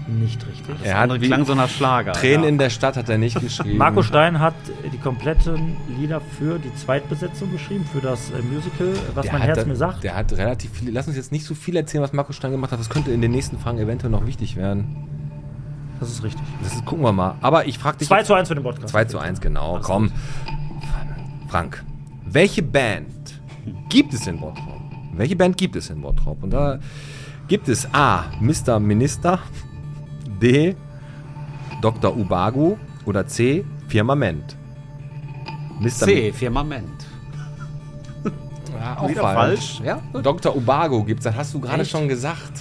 nicht richtig. Er hat andere klang so nach Schlager. Tränen ja. in der Stadt hat er nicht geschrieben. Marco Stein hat die kompletten Lieder für die Zweitbesetzung geschrieben, für das äh, Musical, was Der mein Herz da- mir sagt. Der hat relativ viele. Lass uns jetzt nicht so viel erzählen, was Marco Stein gemacht hat. Das könnte in den nächsten Fragen eventuell noch wichtig werden. Das ist richtig. Das ist, gucken wir mal. Aber ich frage dich. 2 zu 1 für den Podcast. 2 zu 1, genau. Komm. Frank, welche Band gibt es in Bottrop? Welche Band gibt es in Bottrop? Und da gibt es A. Mr. Minister, D. Dr. Ubago oder C. Firmament. Mr. C, Firmament. Ja, auch Wieder falsch. falsch? Ja. Dr. Ubago gibt's, das hast du gerade schon gesagt.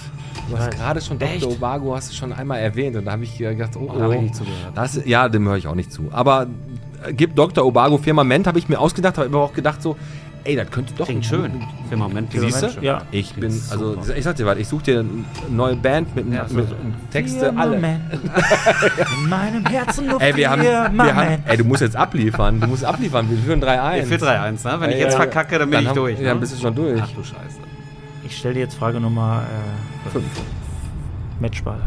Du hast gerade schon Dr. Echt? Ubago hast du schon einmal erwähnt und da habe ich gedacht, oh, Oh, da ich nicht zugehört. Das, ja, dem höre ich auch nicht zu. Aber äh, gibt Dr. Ubago Firmament, habe ich mir ausgedacht, habe aber auch gedacht so, ey, das könnte doch Klingt schön. Firmament klingt Siehst du? schön. Ja. Ich bin, also super. ich sag dir was, ich suche dir eine neue Band mit, Ja, mit, so- Texte, alle. In meinem Herzen nur Ey, wir haben, wir haben, ey, du musst jetzt abliefern, du musst abliefern, wir führen 3-1. 4-3-1, ne? Wenn ich jetzt verkacke, dann bin Dann ich haben- durch. ja, ne? dann bist du schon durch. Ach du Scheiße. Ich stelle dir jetzt Frage Nummer 5. Matchball.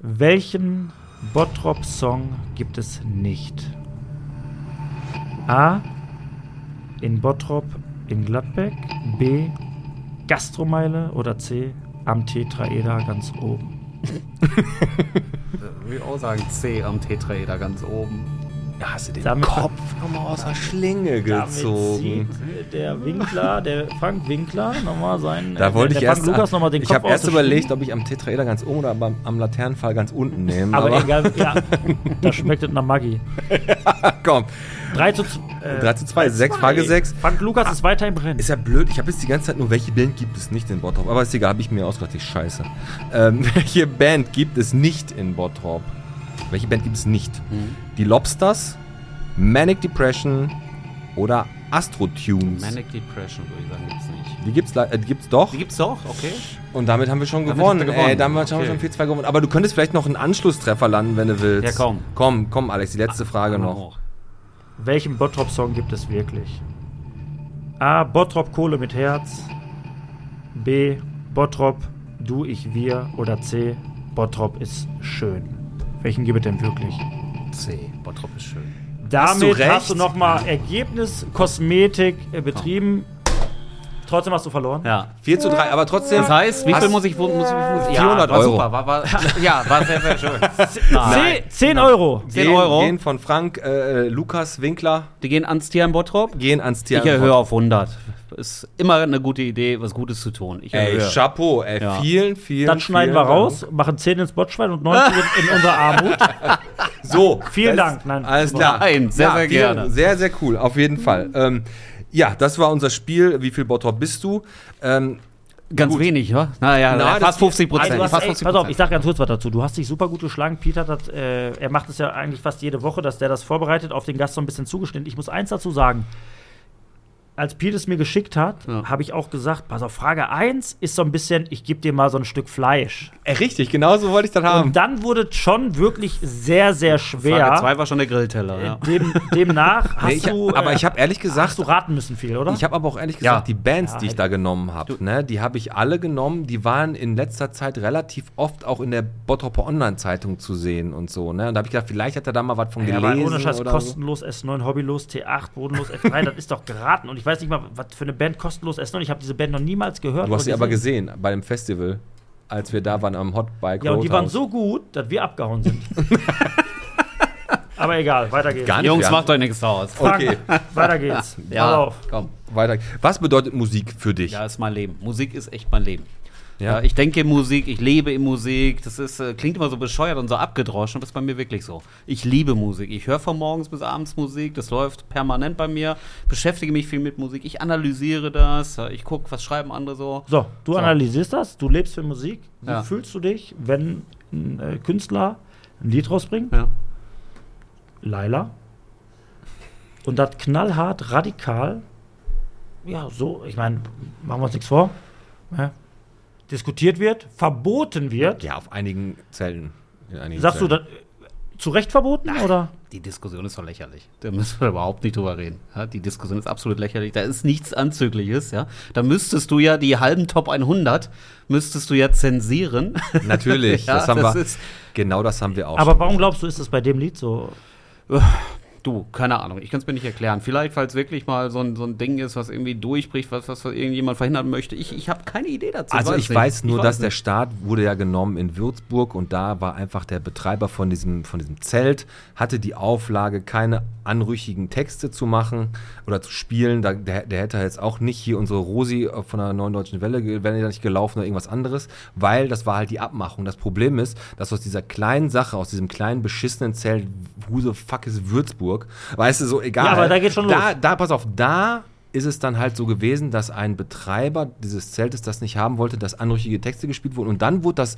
Welchen Bottrop-Song gibt es nicht? A. In Bottrop in Gladbeck. B. Gastromeile. Oder C. Am Tetraeder ganz oben. Würde ich auch sagen C am Tetraeder ganz oben. Ja, hast du den Damit- Kopf nochmal aus der Schlinge gezogen. der Winkler, der Frank Winkler, nochmal seinen. Da wollte der ich Frank erst. Lukas nochmal den ich habe erst überlegt, ob ich am Tetraeder ganz oben oder am, am Laternenfall ganz unten nehme. Aber, egal, ja, da schmeckt es nach Maggi. komm. 3 zu, äh, 3 zu 2, 6, Frage 6. Frank Lukas ist weiter im Rennen. Ist ja blöd, ich habe jetzt die ganze Zeit nur, welche Band gibt es nicht in Bottrop? Aber ist egal, habe ich mir ausgedacht, die Scheiße. Ähm, welche Band gibt es nicht in Bottrop? Welche Band gibt es nicht? Mhm. Die Lobsters, Manic Depression oder Astro Tunes? Manic Depression, würde ich sagen, gibt's nicht. Die gibt's, äh, die gibt's doch. Die gibt's doch, okay. Und damit haben wir schon Damit gewonnen. gewonnen. Ey, damit haben wir Okay. schon 4-2 gewonnen. Aber du könntest vielleicht noch einen Anschlusstreffer landen, wenn du willst. Ja, komm. Komm, komm, Alex, die letzte Frage noch. Auch. Welchen Bottrop-Song gibt es wirklich? A. Bottrop Kohle mit Herz. B. Bottrop Du, ich, wir. Oder C. Bottrop ist schön. Welchen gibt es denn wirklich? C. Bottrop ist schön. Hast du Damit hast du nochmal Ergebnis Kosmetik äh, betrieben. Trotzdem hast du verloren. Ja. 4 zu 3, aber trotzdem. Das heißt, wie viel muss ich, muss muss ich 400 war Euro. Super, war, war, ja, war sehr, sehr schön. Zehn, 10 Euro. 10 gehen, Euro. Gehen von Frank, äh, Lukas Winkler, Die gehen ans Tier in Bottrop. gehen ans Tier. Ich erhöhe auf 100. Ist immer eine gute Idee, was Gutes zu tun. Ich Ey, erhöhe. Chapeau, ey, Ja. vielen, vielen Dann schneiden wir vielen Dank. raus, machen 10 ins Botschwein und 90 in, in unserer Armut. So. Vielen Dank. Nein. Alles klar. Nein, sehr, sehr vielen- gerne. Sehr, sehr cool, auf jeden Fall. Ähm, ja, das war unser Spiel. Wie viel Bottrop bist du? Ähm, Ganz Gut. wenig, ja? Naja, Na, fast 50 Also Prozent. fast 50 pass auf, ich sag ganz kurz was dazu. Du hast dich super gut geschlagen. Peter, hat, äh, er macht es ja eigentlich fast jede Woche, dass der das vorbereitet, auf den Gast so ein bisschen zugeschnitten. Ich muss eins dazu sagen. Als Peter es mir geschickt hat, Ja. habe ich auch gesagt, pass auf, Frage 1 ist so ein bisschen, ich gebe dir mal so ein Stück Fleisch. äh, richtig, genau so wollte ich das haben. Und dann wurde es schon wirklich sehr, sehr schwer. Frage 2 war schon der Grillteller, ja. Dem, demnach hast Nee, ich, du. aber äh, ich habe ehrlich gesagt, hast du raten müssen viel, oder? Ich habe aber auch ehrlich gesagt, Ja. die Bands, Ja, die ich halt. da genommen habe, ne, die habe ich alle genommen. Die waren in letzter Zeit relativ oft auch in der Bottroper Online-Zeitung zu sehen und so. Ne? Und da habe ich gedacht, vielleicht hat er da mal was von Ja, gelesen. aber ohne Scheiß, so. kostenlos S9, hobbylos T8, bodenlos F3, das ist doch geraten. Und ich weiß nicht mal, was für eine Band kostenlos S9. Ich habe diese Band noch niemals gehört. Du hast sie aber gesehen bei dem Festival, als wir da waren am Hot Bike Ja, und die waren so gut, dass wir abgehauen sind. aber egal, weiter geht's. Gar nicht. Jungs, macht euch nichts draus. Okay. weiter geht's. Ja, auf. komm. Weiter. Was bedeutet Musik für dich? Ja, ist mein Leben. Musik ist echt mein Leben. Ja. Ich denke in Musik, ich lebe in Musik. Das ist, äh, klingt immer so bescheuert und so abgedroschen, aber das ist bei mir wirklich so. Ich liebe Musik. Ich höre von morgens bis abends Musik. Das läuft permanent bei mir. Beschäftige mich viel mit Musik. Ich analysiere das. Ich gucke, was schreiben andere so. So, du So. analysierst das, du lebst für Musik. Wie Ja. fühlst du dich, wenn ein äh, Künstler ein Lied rausbringt, Ja. Laila, und das knallhart, radikal, ja, so, ich meine, machen wir uns nichts vor, ja, diskutiert wird, verboten wird. Ja, auf einigen Zelten. In einigen Sagst du, Zelten. das, zu Recht verboten, oder? Die Diskussion ist doch lächerlich. Da müssen wir überhaupt nicht drüber reden. Ja, die Diskussion ist absolut lächerlich. Da ist nichts Anzügliches. Ja? Da müsstest du ja die halben Top 100 müsstest du ja zensieren. Natürlich, Ja, das haben das wir. genau das haben wir auch. Aber warum glaubst du, ist das bei dem Lied so? Du, keine Ahnung, ich kann es mir nicht erklären. Vielleicht, es wirklich mal so ein, so ein Ding ist, was irgendwie durchbricht, was, was irgendjemand verhindern möchte. Ich, ich habe keine Idee dazu. Also ich nicht. weiß nur, Ich dass der nicht. Start wurde ja genommen in Würzburg und da war einfach der Betreiber von diesem, von diesem Zelt, hatte die Auflage, keine anrüchigen Texte zu machen oder zu spielen. Da, der, der hätte jetzt auch nicht hier unsere Rosi von der Neuen Deutschen Welle, wäre ja nicht gelaufen oder irgendwas anderes, weil das war halt die Abmachung. Das Problem ist, dass aus dieser kleinen Sache, aus diesem kleinen beschissenen Zelt, who the fuck ist Würzburg, weißt du, so egal. Ja, aber da geht's schon da, los. Da, pass auf, da ist es dann halt so gewesen, dass ein Betreiber dieses Zeltes das nicht haben wollte, dass anrüchige Texte gespielt wurden. Und dann wurde das,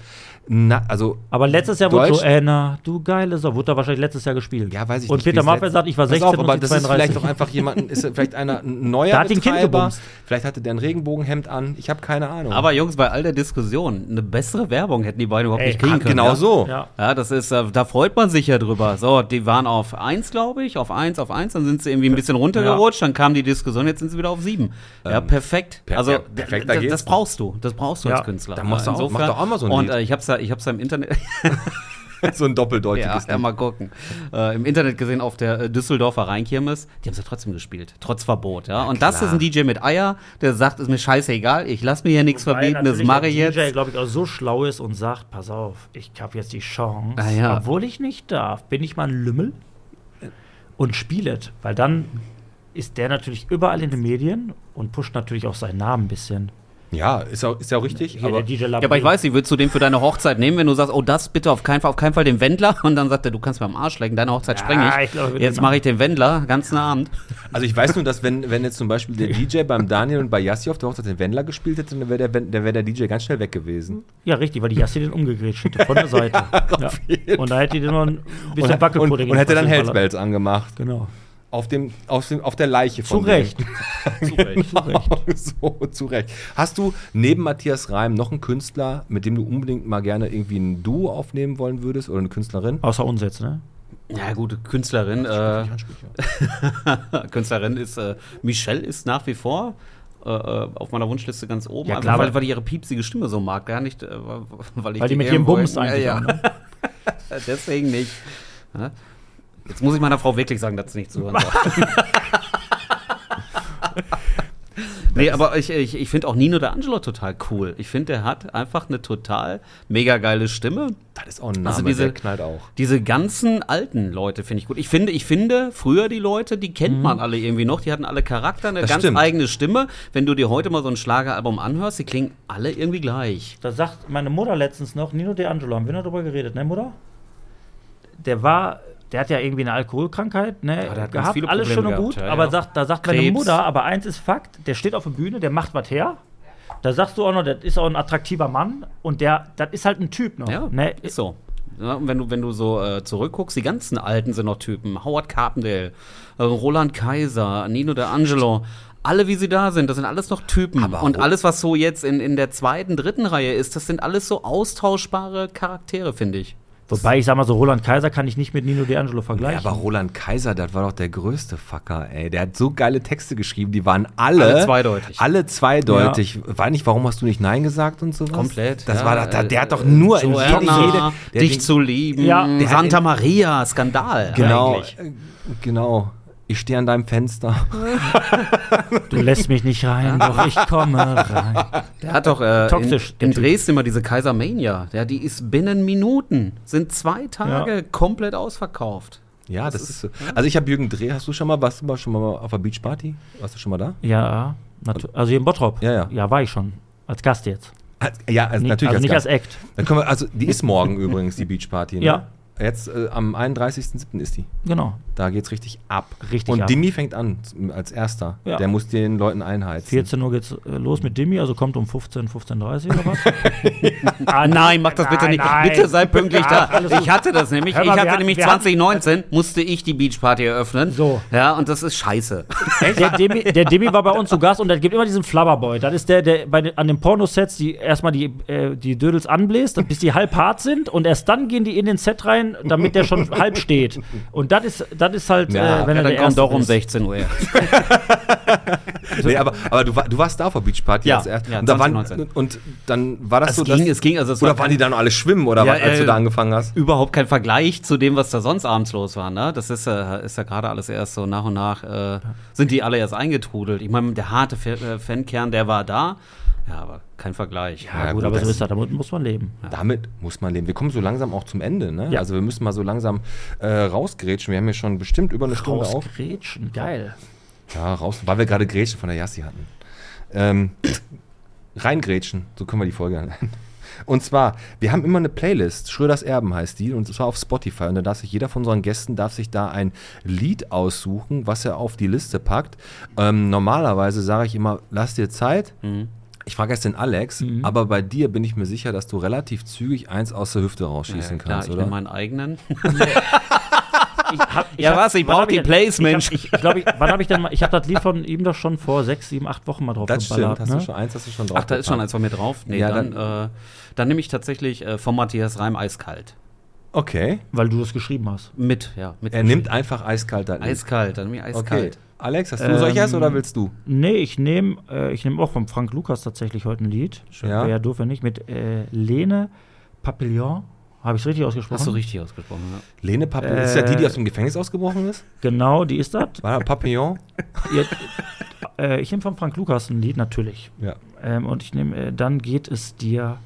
na, also, Aber letztes Jahr wurde Deutsch- so, Anna, du geile Sau, wurde da wahrscheinlich letztes Jahr gespielt. ja, weiß ich und nicht. Peter wie es Maffay sagt, ich war Pass 16 auf, und aber das ist 32. vielleicht auch einfach jemand, ist vielleicht einer ein neuer Da hat ihn Kind Betreiber. gebumst. Vielleicht hatte der ein Regenbogenhemd an. Ich habe keine Ahnung. Aber Jungs, bei all der Diskussion, eine bessere Werbung hätten die beiden überhaupt Ey, nicht kriegen Ah, können. genau ja? so. Ja. Ja, das ist, äh, da freut man sich ja drüber. So, die waren auf 1, glaube ich, auf 1, auf 1, dann sind sie irgendwie ein bisschen runtergerutscht, dann kam die Diskussion, jetzt sind sie wieder auf 7. ja, perfekt. per- also, ja, perfekt, da das brauchst du, das brauchst du Ja. als Künstler. Dann machst du auch- mach doch auch mal so ein Und Lied. äh, ich hab's ja, ich hab's ja im Internet, so ein ja, doppeldeutiges ja, Ding. mal gucken, äh, im Internet gesehen auf der äh, Düsseldorfer Rheinkirmes, die haben es ja trotzdem gespielt, trotz Verbot, ja. Und das ist ein DJ mit Eier, der sagt, ist mir scheißegal, ich lass mir hier nichts verbieten, das mache der ich jetzt. DJ, glaube ich, auch so schlau ist und sagt, pass auf, ich habe jetzt die Chance, Ah, ja. obwohl ich nicht darf, bin ich mal ein Lümmel und spiele es. Weil dann ist der natürlich überall in den Medien und pusht natürlich auch seinen Namen ein bisschen. Ja, ist ja ist ja auch richtig. Hier Aber Ja, aber ich weiß nicht, würdest du den für deine Hochzeit nehmen, wenn du sagst, oh, das bitte auf keinen Fall, auf keinen Fall den Wendler? Und dann sagt er, du kannst mir am Arsch lecken, deine Hochzeit Ja, spreng ich. ich würde Jetzt mache ich den Wendler, ganzen Abend. Also ich weiß nur, dass wenn, wenn jetzt zum Beispiel der DJ beim Daniel und bei Yassi auf der Hochzeit den Wendler gespielt hätte, dann wäre der, dann wär der DJ ganz schnell weg gewesen. Ja, richtig, weil die Jassi den umgegrätscht hätte, von der Seite. ja. Und da hätte die den noch ein bisschen und, Wackelpudding und hätte dann in den Hells Ballern. Bells angemacht. Genau. Auf, dem, auf, dem, auf der Leiche Zu von dem. Recht. Zu Recht. Genau, so, zu Recht. Hast du neben Matthias Reim noch einen Künstler, mit dem du unbedingt mal gerne irgendwie ein Duo aufnehmen wollen würdest oder eine Künstlerin? Außer uns jetzt, ne? Ja, gute Künstlerin. Äh, Künstlerin ist, äh, Michelle ist nach wie vor äh, äh, auf meiner Wunschliste ganz oben. Ja, klar, weil, weil- weil ich ihre piepsige Stimme so mag. Gar nicht, äh, weil ich Weil die mit ihrem Bums eigentlich Ja, ja. ne? Deswegen nicht. Jetzt muss ich meiner Frau wirklich sagen, dass sie nicht zuhören soll. Nee, aber ich, ich, ich finde auch Nino D'Angelo total cool. Ich finde, der hat einfach eine total mega geile Stimme. Das ist auch ein Name, Also diese- der knallt auch. Diese ganzen alten Leute finde ich gut. Ich finde, ich finde, früher die Leute, die kennt man alle irgendwie noch. Die hatten alle Charakter, eine Das ganz stimmt. eigene Stimme. Wenn du dir heute mal so ein Schlageralbum anhörst, die klingen alle irgendwie gleich. Da sagt meine Mutter letztens noch, Nino D'Angelo, haben wir noch drüber geredet, ne, Mutter? Der war, der hat ja irgendwie eine Alkoholkrankheit, ne, der hat ganz gehabt, alles schön und gut, gehabt, ja, aber ja. sagt, da sagt meine Krebs. Mutter, aber eins ist Fakt, der steht auf der Bühne, der macht was her. Da sagst du auch noch, das ist auch ein attraktiver Mann und der, das ist halt ein Typ noch. Ja, ne? ist so. Ja, und wenn du, wenn du so äh, zurückguckst, die ganzen Alten sind noch Typen. Howard Carpendale, äh, Roland Kaiser, Nino D'Angelo. Alle, wie sie da sind, das sind alles noch Typen. Aber und alles, was so jetzt in, in der zweiten, dritten Reihe ist, das sind alles so austauschbare Charaktere, finde ich. Wobei ich sag mal so, Roland Kaiser kann ich nicht mit Nino D'Angelo Ja, vergleichen. aber Roland Kaiser, das war doch der größte Fucker, ey. Der hat so geile Texte geschrieben, die waren alle. Alle zweideutig. Alle zweideutig. War nicht, warum hast du nicht Nein gesagt und sowas? Komplett. Das ja, war, der, der äh, hat doch nur in Joanna, jede, jede dich Ding- zu lieben. Ja. Santa in- Maria, Skandal. Genau, Eigentlich. äh, genau. Ich stehe an deinem Fenster. Du lässt mich nicht rein, doch ich komme rein. Der hat doch äh, Toxisch, in, in. Dresden immer diese Kaisermania. Ja, die ist binnen Minuten, sind zwei Tage Ja. komplett ausverkauft. Ja, das, ist so. Also ich habe Jürgen Dreh, hast du schon mal, warst du mal schon mal auf der Beachparty? Warst du schon mal da? Ja, also hier in Bottrop. Ja, ja. Ja, war ich schon. Als Gast jetzt. Als- Ja, also natürlich also nicht Gast. als Act. Dann können wir, also die ist morgen übrigens, die Beachparty. Ne? Ja. Jetzt äh, am 31.07. ist die. Genau. Da geht's richtig ab. Richtig Und ab. Dimi fängt an als erster. Ja. Der muss den Leuten einheizen. 14 Uhr geht's äh, los mit Dimi, also kommt um 15, 15.30 Uhr oder was? Ah, nein, mach das bitte Nein, nicht. nein. Bitte sei pünktlich Ja, da. Ich hatte das nämlich. Mal, ich hatte nämlich wir hatten- 2019, musste ich die Beachparty eröffnen. So. Ja, und das ist scheiße. der, Demi, der Demi war bei uns zu Gast und der gibt immer diesen Flubberboy. Das ist der, der bei den, an den Pornosets die erstmal die, äh, die Dödels anbläst, bis die halb hart sind und erst dann gehen die in den Set rein, damit der schon halb steht. Und das ist, das ist halt, Ja, äh, wenn Ja, er dann der kommt doch um ist. 16 Uhr. Nee, aber, aber du, war- du warst da auf der Beachparty Ja, als erst. ja, und, da waren, 2019. und dann war das Es so, ging- dass, es ging, also es oder war waren die dann alle schwimmen oder Ja, was, als äh, du da angefangen hast? überhaupt kein Vergleich zu dem, was da sonst abends los war. Ne? Das ist, äh, ist ja gerade alles erst so nach und nach, äh, sind die alle erst eingetrudelt. Ich meine, der harte äh, Fankern, der war da, ja, aber kein Vergleich. Ja, Ja, gut, aber so ist das, damit muss man leben. Damit muss man leben. Wir kommen so langsam auch zum Ende. Ne? Ja. Also wir müssen mal so langsam äh, rausgrätschen. Wir haben hier schon bestimmt über eine Stunde auf. Rausgrätschen, geil. Ja, raus, weil wir gerade Grätschen von der Yassi hatten. Ähm, reingrätschen, so können wir die Folge nennen. Und zwar, wir haben immer eine Playlist, Schröders Erben heißt die, und zwar auf Spotify. Und da darf sich jeder von unseren Gästen darf sich da ein Lied aussuchen, was er auf die Liste packt. Ähm, normalerweise sage ich immer, lass dir Zeit. Ich frage erst den Alex, aber bei dir bin ich mir sicher, dass du relativ zügig eins aus der Hüfte rausschießen Ja, klar, kannst, ich oder? nehme meinen eigenen. Ich hab, Ja, was? Ich wann brauch hab die Plays, ich Mensch. Hab, ich ich glaube, ich, wann habe ich denn mal, ich habe das Lied von ihm doch schon vor sechs, sieben, acht Wochen mal drauf das stimmt, hast ne? du schon eins, hast du schon drauf. Ach, da ist schon eins von mir drauf. Nee, Ja, dann, äh, dann nehme ich tatsächlich äh, von Matthias Reim eiskalt. Okay. Weil du das geschrieben hast. Mit, ja. Mit Er nimmt einfach eiskalt Lied. eiskalt, dann nehme ich Okay. Alex, hast du solches Ähm, oder willst du? Nee, ich nehme äh, ich nehm auch von Frank Lukas tatsächlich heute ein Lied. Ja. Wäre ja doof, wenn nicht. Mit äh, Lene Papillon. Habe ich es richtig ausgesprochen? Hast du richtig ausgesprochen, ja. Lene Papillon, ist ja die, die Äh, aus dem Gefängnis ausgebrochen ist? Genau, die ist das. War da Papillon? Ihr- äh, ich nehme von Frank Lukas ein Lied, natürlich. Ja. Ähm, und ich nehme, äh, dann geht es dir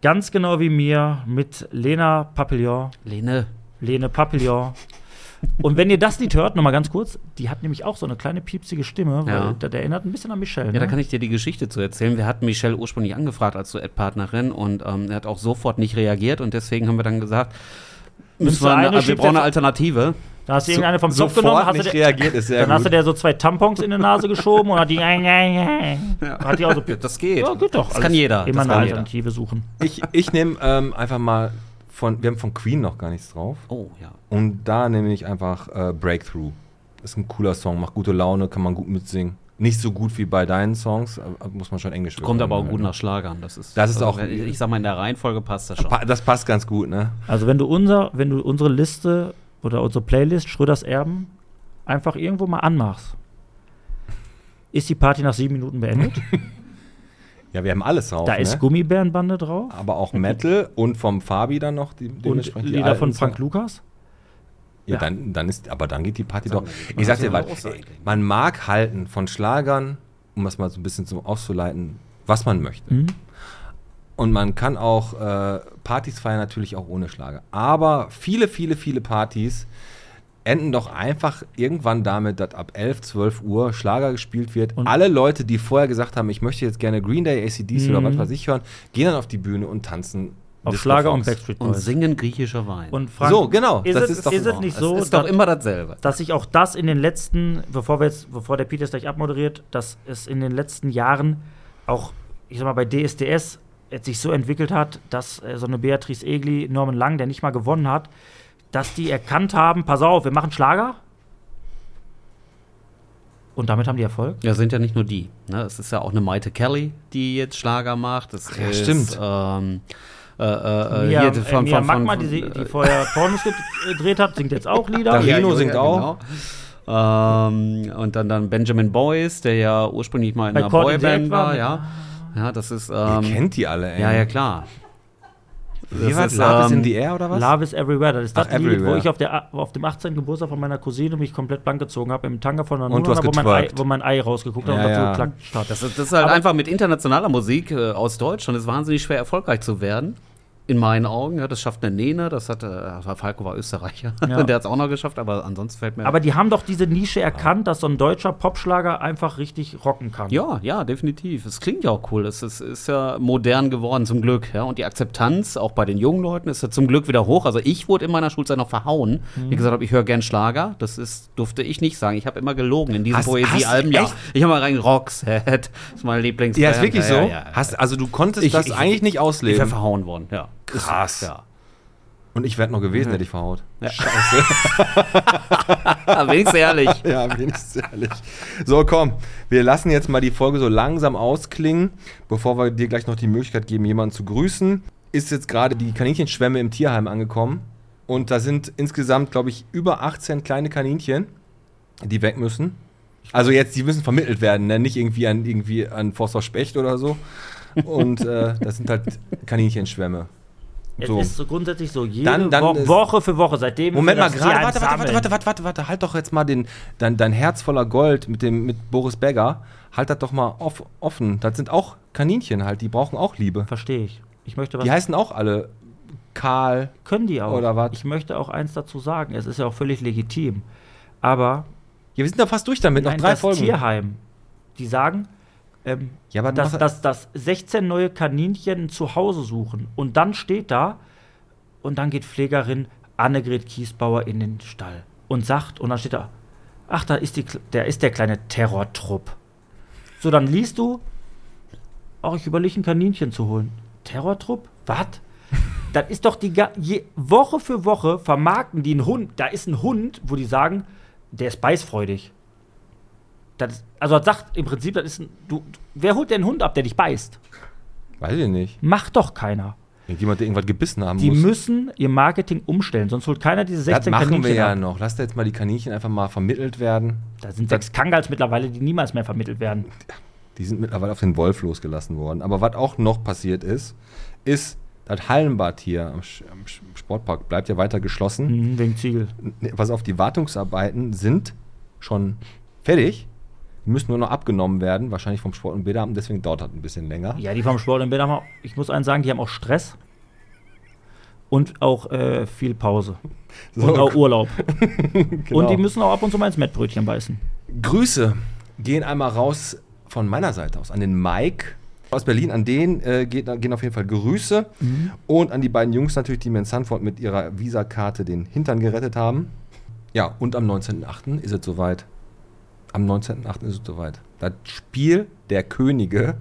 ganz genau wie mir mit Lena Papillon. Lene, Lene Papillon. Und wenn ihr das Lied hört, nochmal ganz kurz, die hat nämlich auch so eine kleine piepsige Stimme, weil Ja. das erinnert ein bisschen an Michelle. Ja, ne? da kann ich dir die Geschichte zu erzählen. Wir hatten Michelle ursprünglich angefragt als Duettpartnerin und ähm, er hat auch sofort nicht reagiert und deswegen haben wir dann gesagt, müssen wir eine, eine, wir brauchen eine Alternative. Da hast du irgendeine vom Zopf Sofort genommen, hast nicht der, reagiert, ist sehr dann hast du gut. der so zwei Tampons in die Nase geschoben und hat die. Hat die auch so Das geht. Ja, geht doch. Das kann jeder. Immer Das eine kann jeder. Alternative suchen. Ich, ich nehme ähm, einfach mal von, wir haben von Queen noch gar nichts drauf. Oh, ja. Und da nehme ich einfach äh, Breakthrough. Ist ein cooler Song, macht gute Laune, kann man gut mitsingen. Nicht so gut wie bei deinen Songs, aber muss man schon Englisch Kommt aber auch gut nach Schlagern. Das ist, Das ist also, auch- Ich sag mal, in der Reihenfolge passt das schon. Das passt ganz gut, ne? Also wenn du unser, wenn du unsere Liste oder unsere Playlist Schröders Erben einfach irgendwo mal anmachst, ist die Party nach sieben Minuten beendet. Ja, wir haben alles drauf. da ist ne? Gummibärenbande drauf Aber auch Metal und vom Fabi dann noch die und Lieder von Frank Songs. Lukas. Ja, Ja. Dann, dann ist, aber dann geht die Party doch. Ich sag dir was, man mag halten von Schlagern um das mal so ein bisschen so auszuleiten, was man möchte. Mhm. Und man kann auch äh, Partys feiern, natürlich auch ohne Schlager. Aber viele, viele, viele Partys enden doch einfach irgendwann damit, dass ab 11, 12 Uhr Schlager gespielt wird. Und- Alle Leute, die vorher gesagt haben, ich möchte jetzt gerne Green Day, ACDC oder Mhm. was weiß ich hören, gehen dann auf die Bühne und tanzen. Auf Disco Schlager und Fox. Backstreet Und Boys. singen griechischer Wein. Und Frank, So, genau, Ist, das es, ist doch ist es so. nicht es so, ist doch dass- immer dasselbe. dass sich auch das in den letzten, bevor wir jetzt, bevor der Peter es gleich abmoderiert, dass es in den letzten Jahren auch, ich sag mal, bei DSDS jetzt sich so entwickelt hat, dass äh, so eine Beatrice Egli, Norman Lang, der nicht mal gewonnen hat, dass die erkannt haben, pass auf, wir machen Schlager. Und damit haben die Erfolg. Ja, sind ja nicht nur die. Ne? Es ist ja auch eine Maite Kelly, die jetzt Schlager macht. Es Ja, ist, stimmt. Ähm, äh, äh, Mia, hier von, Mia von, von, Magma, die, die vorher Pornos gedreht hat, singt jetzt auch Lieder. Da- Ja, singt ja, auch. Genau. Ähm, und dann, dann Benjamin Boyce, der ja ursprünglich mal in Bei einer Boyband war, ja. Ja, das ist. Ihr Ähm, kennt die alle, ey. ja, ja, klar. Wie Das war ist, Love is in ähm, the Air oder was? Love is Everywhere. Das ist das Ach, Lied, wo ich auf, der, auf dem 18. Geburtstag von meiner Cousine mich komplett blank gezogen habe, im Tanga von hast wo, mein Ei, wo mein Ei rausgeguckt hat Ja, und dazu ja. geklatscht hat. Das ist, das ist halt Aber- einfach mit internationaler Musik äh, aus Deutschland ist wahnsinnig schwer erfolgreich zu werden. In meinen Augen. Ja, das schafft eine Nene, das hat, äh, Falco war Österreicher. Ja. Der hat es auch noch geschafft, aber ansonsten fällt mir. Aber die haben doch diese Nische erkannt, dass so ein deutscher Popschlager einfach richtig rocken kann. Ja, ja, definitiv. Es klingt ja auch cool. Es ist, ist ja modern geworden, zum Glück. Ja? Und die Akzeptanz, auch bei den jungen Leuten, ist ja zum Glück wieder hoch. Also ich wurde in meiner Schulzeit noch verhauen. Mhm. Wie gesagt habe, ich höre gern Schlager. Das ist, durfte ich nicht sagen. Ich habe immer gelogen in diesen Poesiealben. Ja, echt? ich habe mal rein Roxette. Das ist mein Lieblingsband. ja, ist wirklich so? Ja, ja, ja. Hast, also du konntest Ich- das ich- eigentlich nicht ich ausleben. wäre verhauen worden, ja. Krass. Ja. Und ich wäre noch gewesen, hätte ich verhaut. Ah, wenigstens ehrlich. Ja, wenigstens ehrlich. So, komm, wir lassen jetzt mal die Folge so langsam ausklingen, bevor wir dir gleich noch die Möglichkeit geben, jemanden zu grüßen. Ist jetzt gerade die Kaninchenschwemme im Tierheim angekommen. Und da sind insgesamt, glaube ich, über 18 kleine Kaninchen, die weg müssen. Also jetzt, die müssen vermittelt werden, ne? nicht irgendwie an, irgendwie an Forster Specht oder so. Und äh, das sind halt Kaninchenschwämme. Es So. ist so grundsätzlich so, jede Dann- dann Wo Woche für Woche, seitdem Moment mal, gerade, warte, warte, warte, warte, warte, warte, warte, halt doch jetzt mal den, dein, dein Herz voller Gold mit, dem, mit Boris Becker, halt das doch mal off, offen. Das sind auch Kaninchen halt, die brauchen auch Liebe. Verstehe ich. Ich möchte was Die heißen auch alle Karl. können die auch. Oder was? Ich möchte auch eins dazu sagen. Es ist ja auch völlig legitim. Aber Ja, wir sind da fast durch damit, noch nein, drei das Folgen. Tierheim, die sagen, ähm, Ja, aber dass, noch- dass, dass 16 neue Kaninchen ein Zuhause suchen. Und dann steht da, und dann geht Pflegerin Annegret Kiesbauer in den Stall und sagt, und dann steht da, ach, da ist, die, der ist der kleine Terrortrupp. So, dann liest du, auch ich überlege, ein Kaninchen zu holen. Terrortrupp? Was? Das ist doch die je, Woche für Woche vermarkten die einen Hund. Da ist ein Hund, wo die sagen, der ist beißfreudig. Das also das sagt im Prinzip, das ist ein, du, wer holt denn einen Hund ab, der dich beißt? Weiß ich nicht. Macht doch keiner. Irgendjemand, der irgendwas gebissen haben Die muss. müssen ihr Marketing umstellen, sonst holt keiner diese das 16 machen Kaninchen wir ja ab. noch. Lass da jetzt mal die Kaninchen einfach mal vermittelt werden. Da sind sechs Kangals mittlerweile, die niemals mehr vermittelt werden. Die sind mittlerweile auf den Wolf losgelassen worden. Aber was auch noch passiert ist, ist, das Hallenbad hier am, am Sportpark bleibt ja weiter geschlossen. Mhm, wegen Ziegel. Pass auf, die Wartungsarbeiten sind schon fertig. Die müssen nur noch abgenommen werden, wahrscheinlich vom Sport- und Bäderamt, deswegen dauert das ein bisschen länger. Ja, die vom Sport in Bäder haben, auch- ich muss eins sagen, die haben auch Stress. Und auch äh, viel Pause. So, und auch Urlaub. genau. Und die müssen auch ab und zu mal ins Mettbrötchen beißen. Grüße gehen einmal raus von meiner Seite aus an den Mike aus Berlin. An den äh, geht, gehen auf jeden Fall Grüße. Und an die beiden Jungs natürlich, die mir in Sanford mit ihrer Visakarte den Hintern gerettet haben. Ja, und am 19.08. ist es soweit. Am 19.08. ist es soweit. Das Spiel der Könige.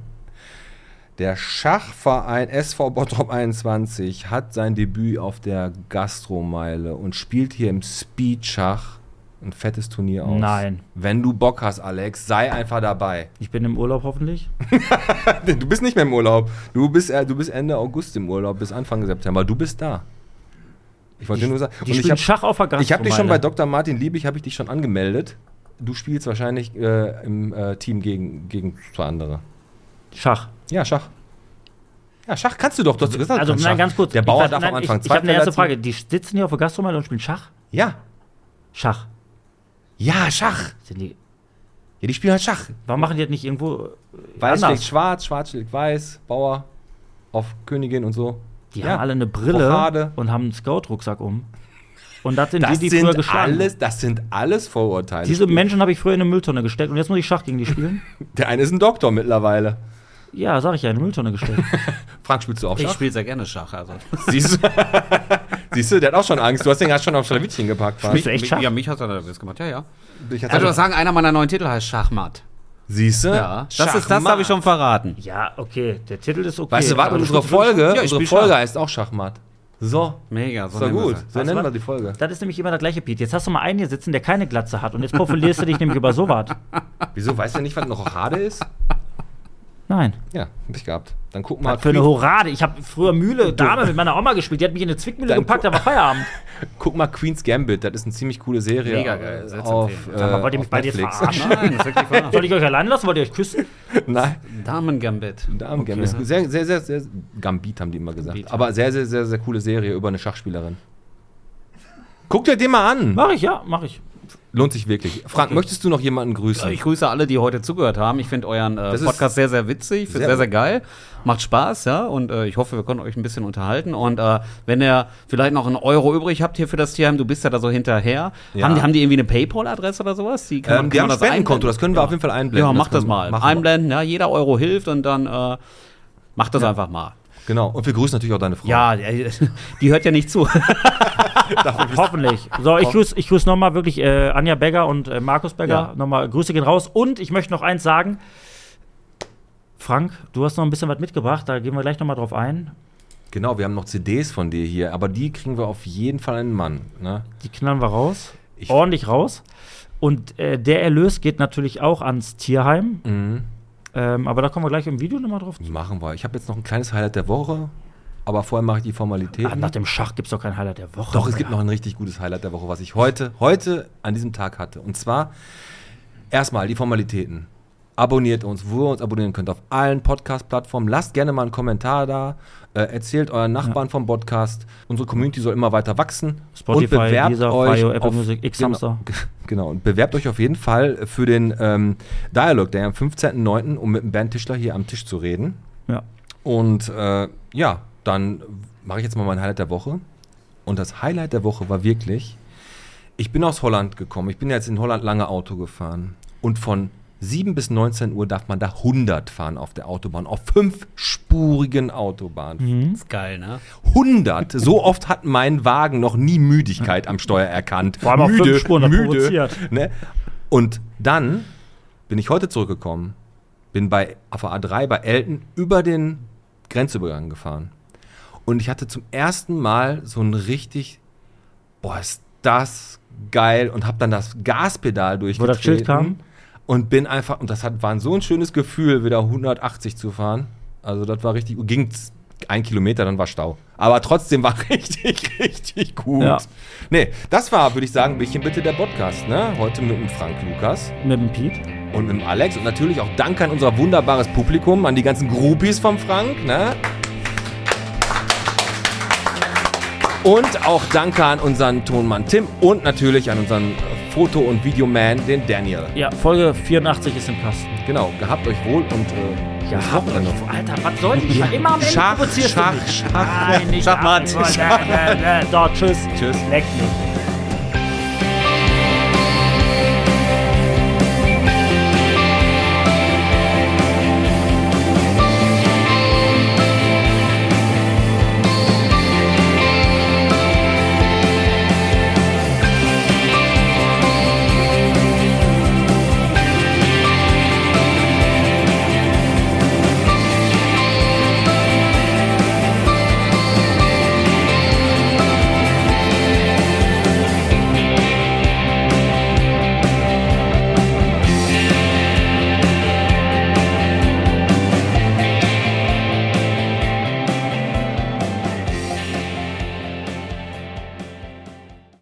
Der Schachverein SV Bottrop 21 hat sein Debüt auf der Gastromeile und spielt hier im Speedschach ein fettes Turnier aus. Nein. Wenn du Bock hast, Alex, sei einfach dabei. Ich bin im Urlaub hoffentlich. Du bist nicht mehr im Urlaub. Du bist, äh, du bist Ende August im Urlaub bis Anfang September. Du bist da. Ich wollte nur sagen. Die Und ich habe Schach auf der ich hab dich schon bei Gastromeile. Dr. Martin Liebig habe ich dich schon angemeldet. Du spielst wahrscheinlich äh, im äh, Team gegen, gegen zwei andere. Schach. Ja, Schach. Ja, Schach kannst du doch. Du hast gesagt, Also, nein, Schach. ganz kurz. Der Bauer ich, darf nein, am Anfang Ich, ich zwei habe eine erste Frage. Die sitzen hier auf der Gastromeile und spielen Schach? Ja. Schach. Ja, Schach. Sind die. Ja, die spielen halt Schach. Warum machen die das nicht irgendwo äh, Weiß schlägt schwarz, schwarz schlägt weiß, Bauer auf Königin und so. Die Ja. haben alle eine Brille Rochade. und haben einen Scout-Rucksack um. Und das sind Das die, die früher sind, geschlagen alles, das sind alles Vorurteile. Diese Menschen habe ich früher in eine Mülltonne gesteckt und jetzt muss ich Schach gegen die spielen? Der eine ist ein Doktor mittlerweile. ja, sag ich ja, in eine Mülltonne gesteckt. Frank, spielst du auch Ich Schach? spiele sehr gerne Schach. Also. Siehst du? Siehst du, der hat auch schon Angst. Du hast den gerade schon auf Schlawittchen gepackt. Frank. Spielst du echt Schach? Ja, mich hat er nervös gemacht. Ja, ja. Ich Ich wollte was sagen, einer meiner neuen Titel heißt Schachmatt. Siehst du? Ja, das ist das, habe ich schon verraten. ja, okay, der Titel ist okay. Weißt du aber Unsere Folge, Ja, ich unsere spiel Folge Schach. heißt auch Schachmatt. So. Mega, so So gut. sie. So nennen wir die Folge. Das ist nämlich immer das gleiche, Pete. Jetzt hast du mal einen hier sitzen, der keine Glatze hat und jetzt profilierst du dich nämlich über sowas. Wieso? Weißt du nicht, was eine Rochade ist? Nein. Ja, hab ich gehabt. Dann guck mal. Für eine Horade. Ich habe früher Mühle Dame mit meiner Oma gespielt. Die hat mich in eine Zwickmühle Dann gepackt, da war Feierabend. Guck mal Queen's Gambit. Das ist eine ziemlich coole Serie. Mega geil, Auf, äh, Sag mal, wollt ihr mich jetzt Netflix. verarschen? Nein. Soll ich euch allein lassen? Wollt ihr euch küssen? Nein. Damen-Gambit. Damen Gambit. Sehr, sehr, sehr, sehr. Gambit haben die immer gesagt. Gambit. Aber sehr, sehr, sehr, sehr coole Serie über eine Schachspielerin. Guck dir den mal an. Mach ich, ja, mach ich. Lohnt sich wirklich. Frank, möchtest du noch jemanden grüßen? Ich grüße alle, die heute zugehört haben. Ich finde euren äh, Das Podcast sehr, sehr witzig, sehr sehr, sehr, geil. Macht Spaß, ja. Und äh, ich hoffe, wir konnten euch ein bisschen unterhalten. Und äh, wenn ihr vielleicht noch einen Euro übrig habt hier für das Tierheim, du bist ja da so hinterher. Ja. Haben, die, haben die irgendwie eine Paypal-Adresse oder sowas? Die kann ähm, die haben ein Spendenkonto, das können wir auf jeden Fall einblenden. Ja, macht das können- mal. Einblenden, ja. Jeder Euro hilft und dann äh, macht das einfach mal. Genau. Und wir grüßen natürlich auch deine Frau. Ja, die, die hört ja nicht zu. Hoffentlich. So, ich grüße ich grüß nochmal wirklich äh, Anja Begger und äh, Markus Begger. Ja. Nochmal Grüße gehen raus. Und ich möchte noch eins sagen. Frank, du hast noch ein bisschen was mitgebracht, da gehen wir gleich nochmal drauf ein. Genau, wir haben noch CDs von dir hier, aber die kriegen wir auf jeden Fall einen Mann. Ne? Die knallen wir raus. Ich- ordentlich raus. Und äh, der Erlös geht natürlich auch ans Tierheim. Mhm. Ähm, aber da kommen wir gleich im Video nochmal drauf. Machen wir. Ich habe jetzt noch ein kleines Highlight der Woche, aber vorher mache ich die Formalitäten. Ah, nach dem Schach gibt es doch kein Highlight der Woche. Doch, es gibt noch ein richtig gutes Highlight der Woche, was ich heute, heute an diesem Tag hatte. Und zwar erstmal die Formalitäten. Abonniert uns, wo ihr uns abonnieren könnt, auf allen Podcast-Plattformen. Lasst gerne mal einen Kommentar da. Äh, erzählt euren Nachbarn vom Podcast. Unsere Community soll immer weiter wachsen. Spotify, und bewerbt Deezer, euch Fire, Apple auf, Music, X-Hamster. Genau, genau, und bewerbt euch auf jeden Fall für den ähm, Dialog, der am 15.09., um mit dem Bernd Tischler hier am Tisch zu reden. Ja. Und äh, ja, dann mache ich jetzt mal mein Highlight der Woche. Und das Highlight der Woche war wirklich, ich bin aus Holland gekommen. Ich bin jetzt in Holland lange Auto gefahren. Und von 7 bis 19 Uhr darf man da 100 fahren auf der Autobahn, auf fünfspurigen Autobahnen. ist geil, ne? 100! So oft hat mein Wagen noch nie Müdigkeit am Steuer erkannt. Vor allem auf fünf Spuren, provoziert. Ne? Und dann bin ich heute zurückgekommen, bin bei auf der A3 bei Elton über den Grenzübergang gefahren. Und ich hatte zum ersten Mal so ein richtig, boah, ist das geil und habe dann das Gaspedal Wo durchgetreten. das Schild kam? Und bin einfach, und das hat, war so ein schönes Gefühl, wieder 180 zu fahren. Also das war richtig, ging ein Kilometer, dann war Stau. Aber trotzdem war richtig, richtig gut. Ja. Nee, das war, würde ich sagen, bisschen bitte der Podcast, ne? Heute mit dem Frank Lukas Mit dem Pete. und mit dem Alex. Und natürlich auch Dank an unser wunderbares Publikum, an die ganzen Groupies vom Frank, ne? Und auch danke an unseren Tonmann Tim und natürlich an unseren Foto- und Videoman, den Daniel. Ja, Folge 84 ist im Kasten. Genau, gehabt euch wohl und äh, Ja, bis Wochenende. Alter, was soll ich? Ja. Immer am Ende Schach, provozierst du Schach, mich. Schach. Nein, nicht Schachmatt. Schach. So, tschüss. Tschüss. Leck mich.